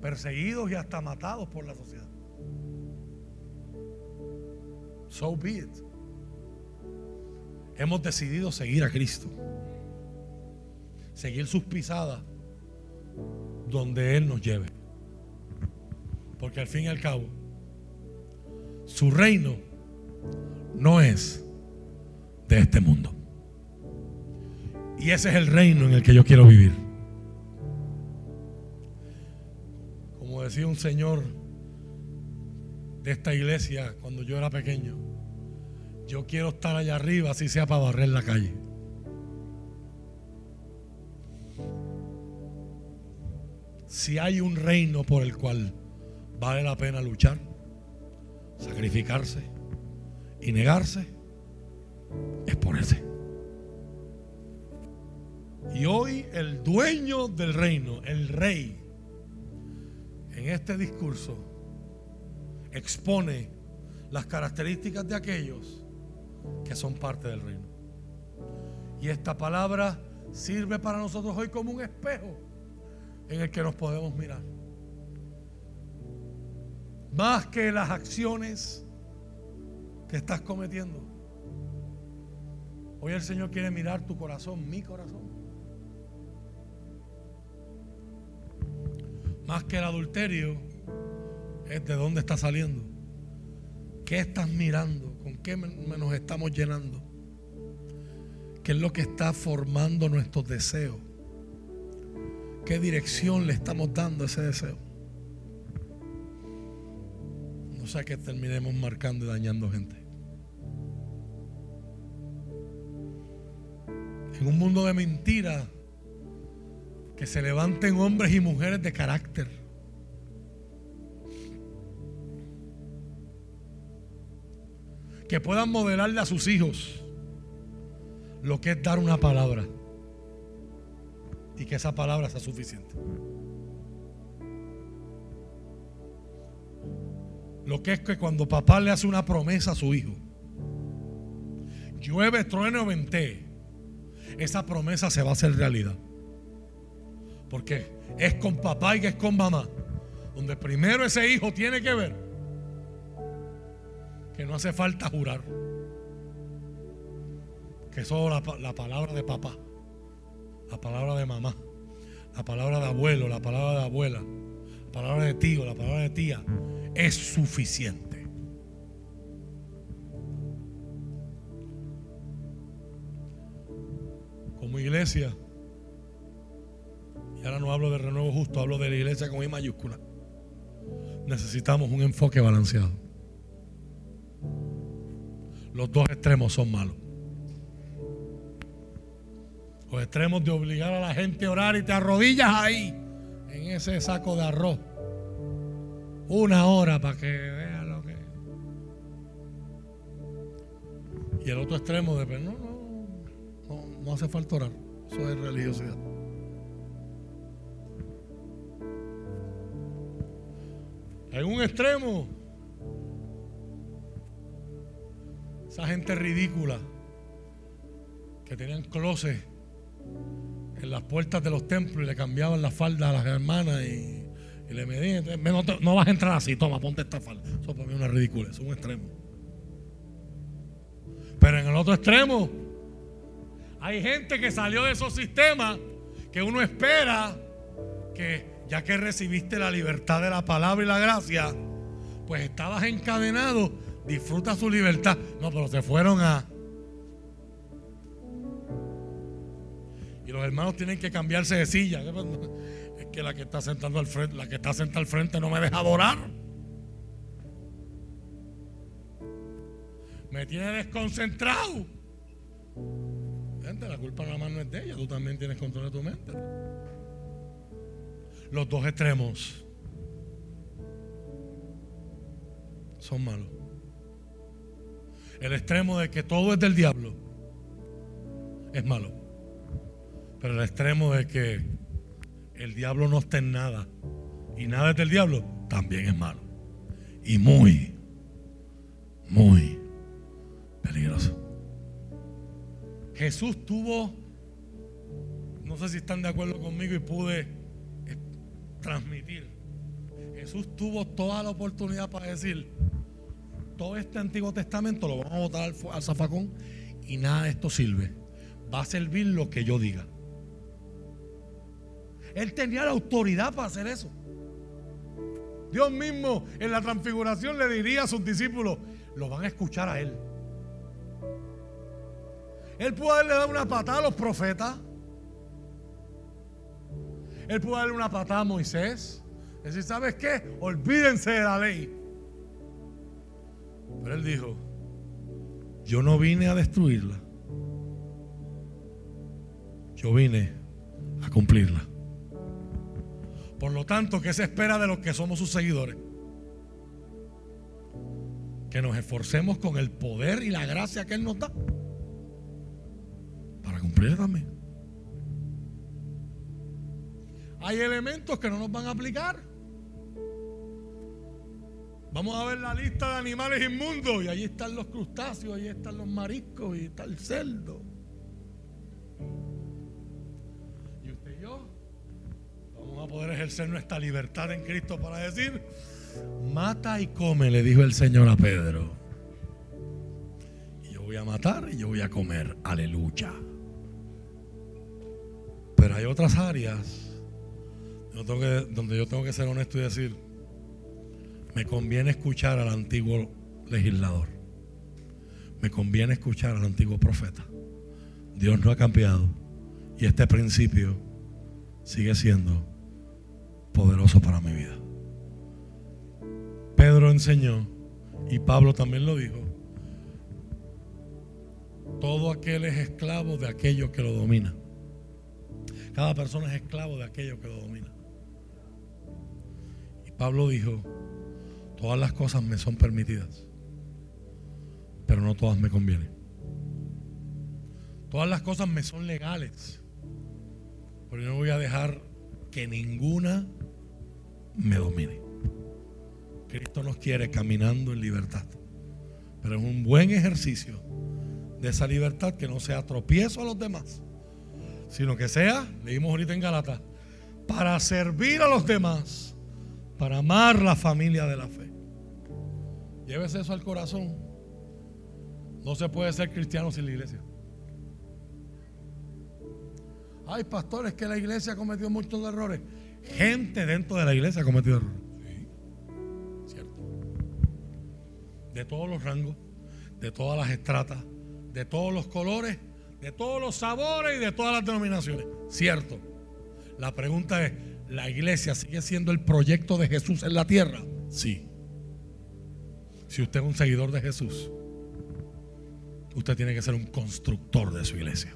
perseguidos y hasta matados por la sociedad. So be it. Hemos decidido seguir a Cristo, seguir sus pisadas donde Él nos lleve. Porque al fin y al cabo, su reino no es de este mundo. Y ese es el reino en el que yo quiero vivir. Como decía un señor de esta iglesia cuando yo era pequeño, yo quiero estar allá arriba, así sea para barrer la calle. Si hay un reino por el cual vale la pena luchar, sacrificarse y negarse, es ponerse. Y hoy el dueño del reino, el rey, en este discurso expone las características de aquellos que son parte del reino. Y esta palabra sirve para nosotros hoy como un espejo en el que nos podemos mirar. Más que las acciones que estás cometiendo. Hoy el Señor quiere mirar tu corazón, mi corazón. Más que el adulterio, es de dónde está saliendo. ¿Qué estás mirando? ¿Con qué nos estamos llenando? ¿Qué es lo que está formando nuestros deseos? ¿Qué dirección le estamos dando a ese deseo? No sea que terminemos marcando y dañando gente. En un mundo de mentiras, que se levanten hombres y mujeres de carácter. Que puedan modelarle a sus hijos lo que es dar una palabra y que esa palabra sea suficiente. Lo que es que cuando papá le hace una promesa a su hijo, llueve, trueno, vente, esa promesa se va a hacer realidad. Porque es con papá y que es con mamá. Donde primero ese hijo tiene que ver que no hace falta jurar. Que solo la, la palabra de papá, la palabra de mamá, la palabra de abuelo, la palabra de abuela, la palabra de tío, la palabra de tía, es suficiente. Como iglesia, y ahora no hablo de renuevo justo, hablo de la iglesia con I mayúscula, necesitamos un enfoque balanceado. Los dos extremos son malos. Los extremos de obligar a la gente a orar y te arrodillas ahí, en ese saco de arroz una hora para que vea lo que. Y el otro extremo de, no, no, no, hace falta orar. Eso es religiosidad. En un extremo, esa gente ridícula que tenían closet en las puertas de los templos y le cambiaban la falda a las hermanas y le medí, no, vas a entrar así, toma, ponte esta falda. Eso para mí es una ridícula, es un extremo. Pero en el otro extremo, hay gente que salió de esos sistemas que uno espera que ya que recibiste la libertad de la palabra y la gracia, pues estabas encadenado, disfruta su libertad. No, pero se fueron a... Y los hermanos tienen que cambiarse de silla que la que está sentando al frente, la que está sentada al frente no me deja adorar. Me tiene desconcentrado. Gente, la culpa nada más no es de ella, tú también tienes control de tu mente. Los dos extremos son malos. El extremo de que todo es del diablo es malo. Pero el extremo de que el diablo no está en nada y nada es del diablo también es malo. Y muy, muy peligroso. Jesús tuvo, no sé si están de acuerdo conmigo y pude eh, transmitir. Jesús tuvo toda la oportunidad para decir, todo este Antiguo Testamento lo vamos a botar al, al zafacón y nada de esto sirve. Va a servir lo que yo diga. Él tenía la autoridad para hacer eso. Dios mismo en la transfiguración le diría a sus discípulos, lo van a escuchar a él. Él pudo darle dar una patada a los profetas. Él pudo darle una patada a Moisés. Decir, ¿sabes qué? Olvídense de la ley. Pero él dijo, yo no vine a destruirla. Yo vine a cumplirla. Por lo tanto, ¿qué se espera de los que somos sus seguidores? Que nos esforcemos con el poder y la gracia que Él nos da para cumplir también. Hay elementos que no nos van a aplicar. Vamos a ver la lista de animales inmundos y ahí están los crustáceos, ahí están los mariscos y está el cerdo. Vamos a poder ejercer nuestra libertad en Cristo para decir, mata y come, le dijo el Señor a Pedro. Yo voy a matar y yo voy a comer. Aleluya. Pero hay otras áreas donde yo tengo que ser honesto y decir, me conviene escuchar al antiguo legislador. Me conviene escuchar al antiguo profeta. Dios no ha cambiado. Y este principio sigue siendo poderoso para mi vida. Pedro enseñó, y Pablo también lo dijo, todo aquel es esclavo de aquello que lo domina. Cada persona es esclavo de aquello que lo domina. Y Pablo dijo, todas las cosas me son permitidas, pero no todas me convienen. Todas las cosas me son legales, pero yo no voy a dejar que ninguna me domine. Cristo nos quiere caminando en libertad, pero es un buen ejercicio de esa libertad que no sea tropiezo a los demás sino que sea, leímos ahorita en Galata, para servir a los demás, para amar la familia de la fe. Llévese eso al corazón. No se puede ser cristiano sin la iglesia. Hay pastores que la iglesia ha cometido muchos errores. Gente dentro de la iglesia ha cometido errores. Sí, cierto. De todos los rangos, de todas las estratas, de todos los colores de todos los sabores y de todas las denominaciones. Cierto. La pregunta es, ¿la iglesia sigue siendo el proyecto de Jesús en la tierra? Sí. Si usted es un seguidor de Jesús, usted tiene que ser un constructor de su iglesia.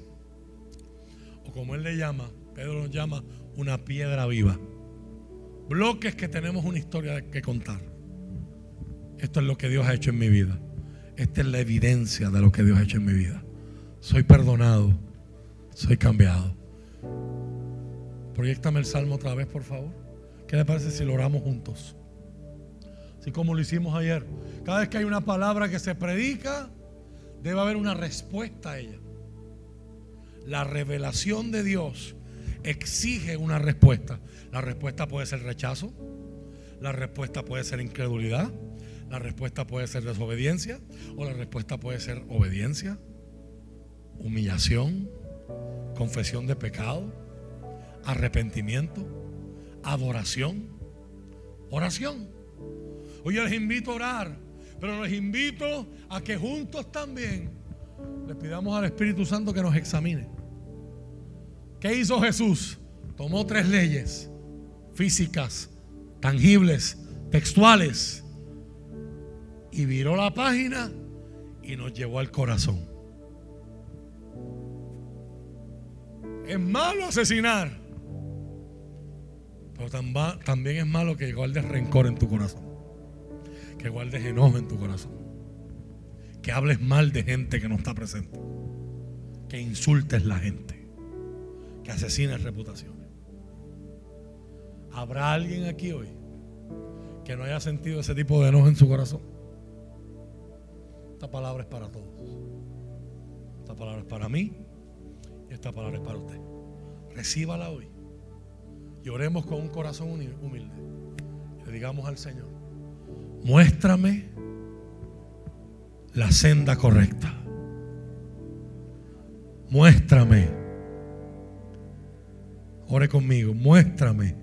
O como él le llama, Pedro nos llama una piedra viva. Bloques que tenemos una historia que contar. Esto es lo que Dios ha hecho en mi vida. Esta es la evidencia de lo que Dios ha hecho en mi vida soy perdonado, soy cambiado. Proyectame el salmo otra vez, por favor. ¿Qué le parece si lo oramos juntos? Así como lo hicimos ayer. Cada vez que hay una palabra que se predica, debe haber una respuesta a ella. La revelación de Dios exige una respuesta. La respuesta puede ser rechazo, la respuesta puede ser incredulidad, la respuesta puede ser desobediencia o la respuesta puede ser obediencia humillación, confesión de pecado, arrepentimiento, adoración, oración. Hoy les invito a orar, pero les invito a que juntos también le pidamos al Espíritu Santo que nos examine. ¿Qué hizo Jesús? Tomó tres leyes físicas, tangibles, textuales, y viró la página y nos llevó al corazón. Es malo asesinar. Pero también es malo que guardes rencor en tu corazón. Que guardes enojo en tu corazón. Que hables mal de gente que no está presente. Que insultes la gente. Que asesines reputaciones. ¿Habrá alguien aquí hoy que no haya sentido ese tipo de enojo en su corazón? Esta palabra es para todos. Esta palabra es para mí y esta palabra es para usted. Recíbala hoy. Y oremos con un corazón humilde. le digamos al Señor, muéstrame la senda correcta. Muéstrame. Ore conmigo, muéstrame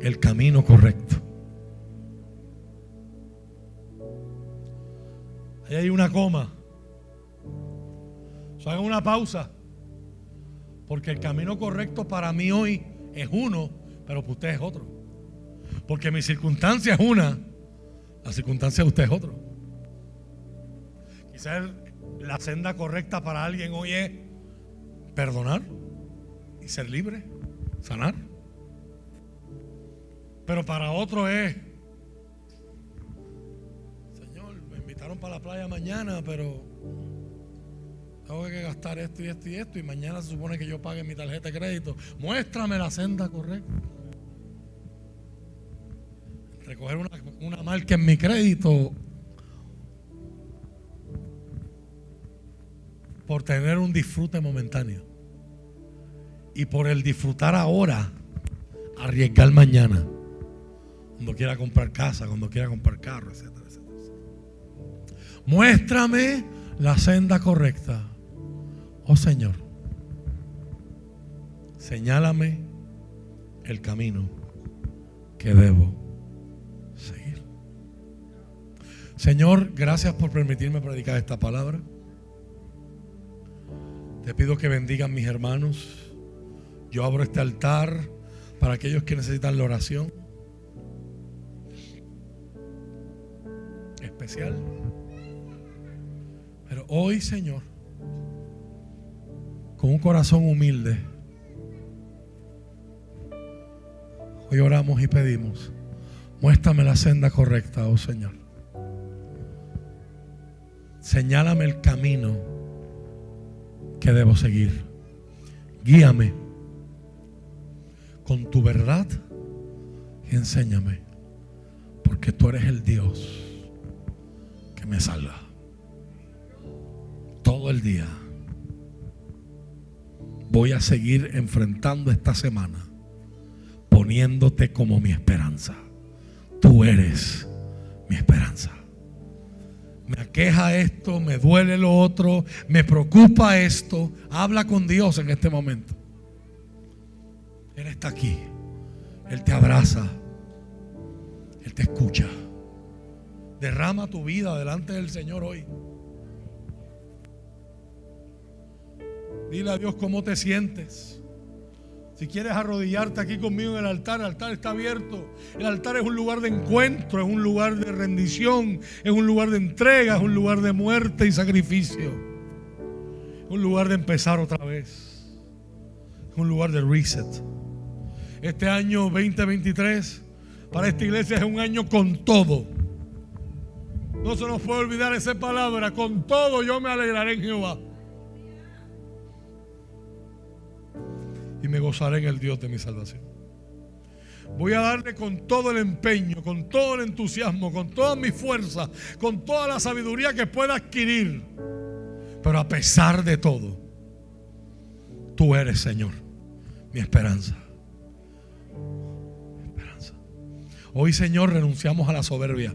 el camino correcto. Ahí hay una coma. O hagan una pausa. Porque el camino correcto para mí hoy es uno, pero para usted es otro. Porque mi circunstancia es una, la circunstancia de usted es otro. Quizás la senda correcta para alguien hoy es perdonar y ser libre, sanar. Pero para otro es, Señor, me invitaron para la playa mañana, pero tengo que gastar esto y esto y esto y mañana se supone que yo pague mi tarjeta de crédito. Muéstrame la senda correcta. Recoger una, una marca en mi crédito por tener un disfrute momentáneo. Y por el disfrutar ahora, arriesgar mañana. Cuando quiera comprar casa, cuando quiera comprar carro, etcétera, etcétera. Muéstrame la senda correcta. Oh Señor, señálame el camino que debo seguir. Señor, gracias por permitirme predicar esta palabra. Te pido que bendigan mis hermanos. Yo abro este altar para aquellos que necesitan la oración especial. Pero hoy, Señor, con un corazón humilde, hoy oramos y pedimos, muéstrame la senda correcta, oh Señor. Señálame el camino que debo seguir. Guíame con tu verdad y enséñame, porque tú eres el Dios que me salva. Todo el día voy a seguir enfrentando esta semana poniéndote como mi esperanza. Tú eres mi esperanza. Me aqueja esto, me duele lo otro, me preocupa esto. Habla con Dios en este momento. Él está aquí. Él te abraza. Él te escucha. Derrama tu vida delante del Señor hoy. Dile a Dios cómo te sientes. Si quieres arrodillarte aquí conmigo en el altar, el altar está abierto. El altar es un lugar de encuentro, es un lugar de rendición, es un lugar de entrega, es un lugar de muerte y sacrificio. Es un lugar de empezar otra vez. Es un lugar de reset. Este año 2023 para esta iglesia es un año con todo. No se nos puede olvidar esa palabra. Con todo yo me alegraré en Jehová. y me gozaré en el Dios de mi salvación. Voy a darle con todo el empeño, con todo el entusiasmo, con toda mi fuerza, con toda la sabiduría que pueda adquirir. Pero a pesar de todo, tú eres, Señor, mi esperanza. Hoy, Señor, renunciamos a la soberbia.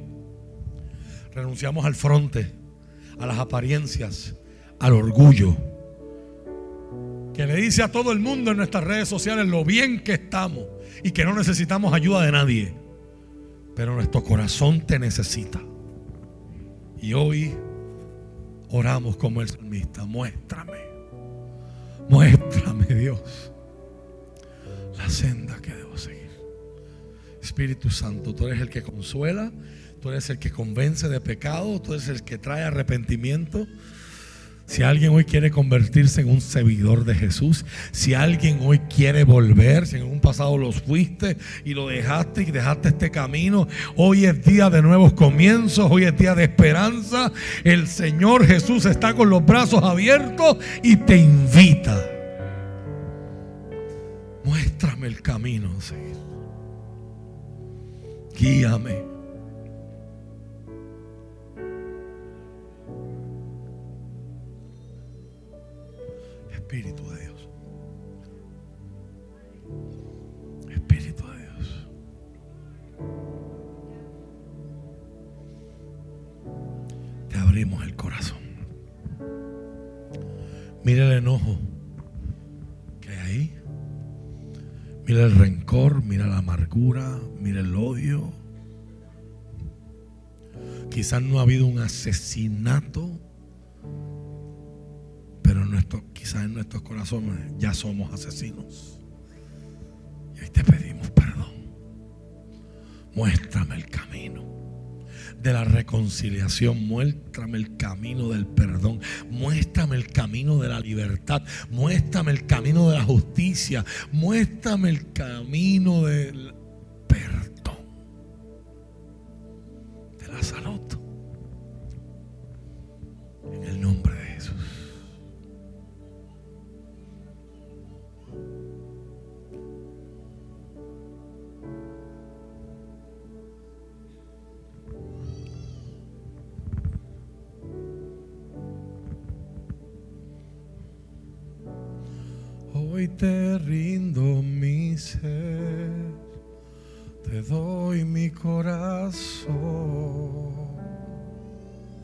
Renunciamos al fronte, a las apariencias, al orgullo que le dice a todo el mundo en nuestras redes sociales lo bien que estamos y que no necesitamos ayuda de nadie. Pero nuestro corazón te necesita. Y hoy oramos como el salmista. Muéstrame, muéstrame Dios la senda que debo seguir. Espíritu Santo, tú eres el que consuela, tú eres el que convence de pecado, tú eres el que trae arrepentimiento. Si alguien hoy quiere convertirse en un servidor de Jesús, si alguien hoy quiere volver, si en un pasado los fuiste y lo dejaste y dejaste este camino, hoy es día de nuevos comienzos, hoy es día de esperanza. El Señor Jesús está con los brazos abiertos y te invita. Muéstrame el camino, Señor. Guíame. Espíritu de Dios. Espíritu de Dios. Te abrimos el corazón. Mira el enojo Mira el rencor, mira la amargura, mira el odio. Quizás no ha habido un asesinato pero nuestro, quizás en nuestros corazones ya somos asesinos. Y hoy te pedimos perdón. Muéstrame el camino de la reconciliación, muéstrame el camino del perdón, muéstrame el camino de la libertad, muéstrame el camino de la justicia, muéstrame el camino del perdón, de la salud. En el nombre de Hoy te rindo mi ser, te doy mi corazón.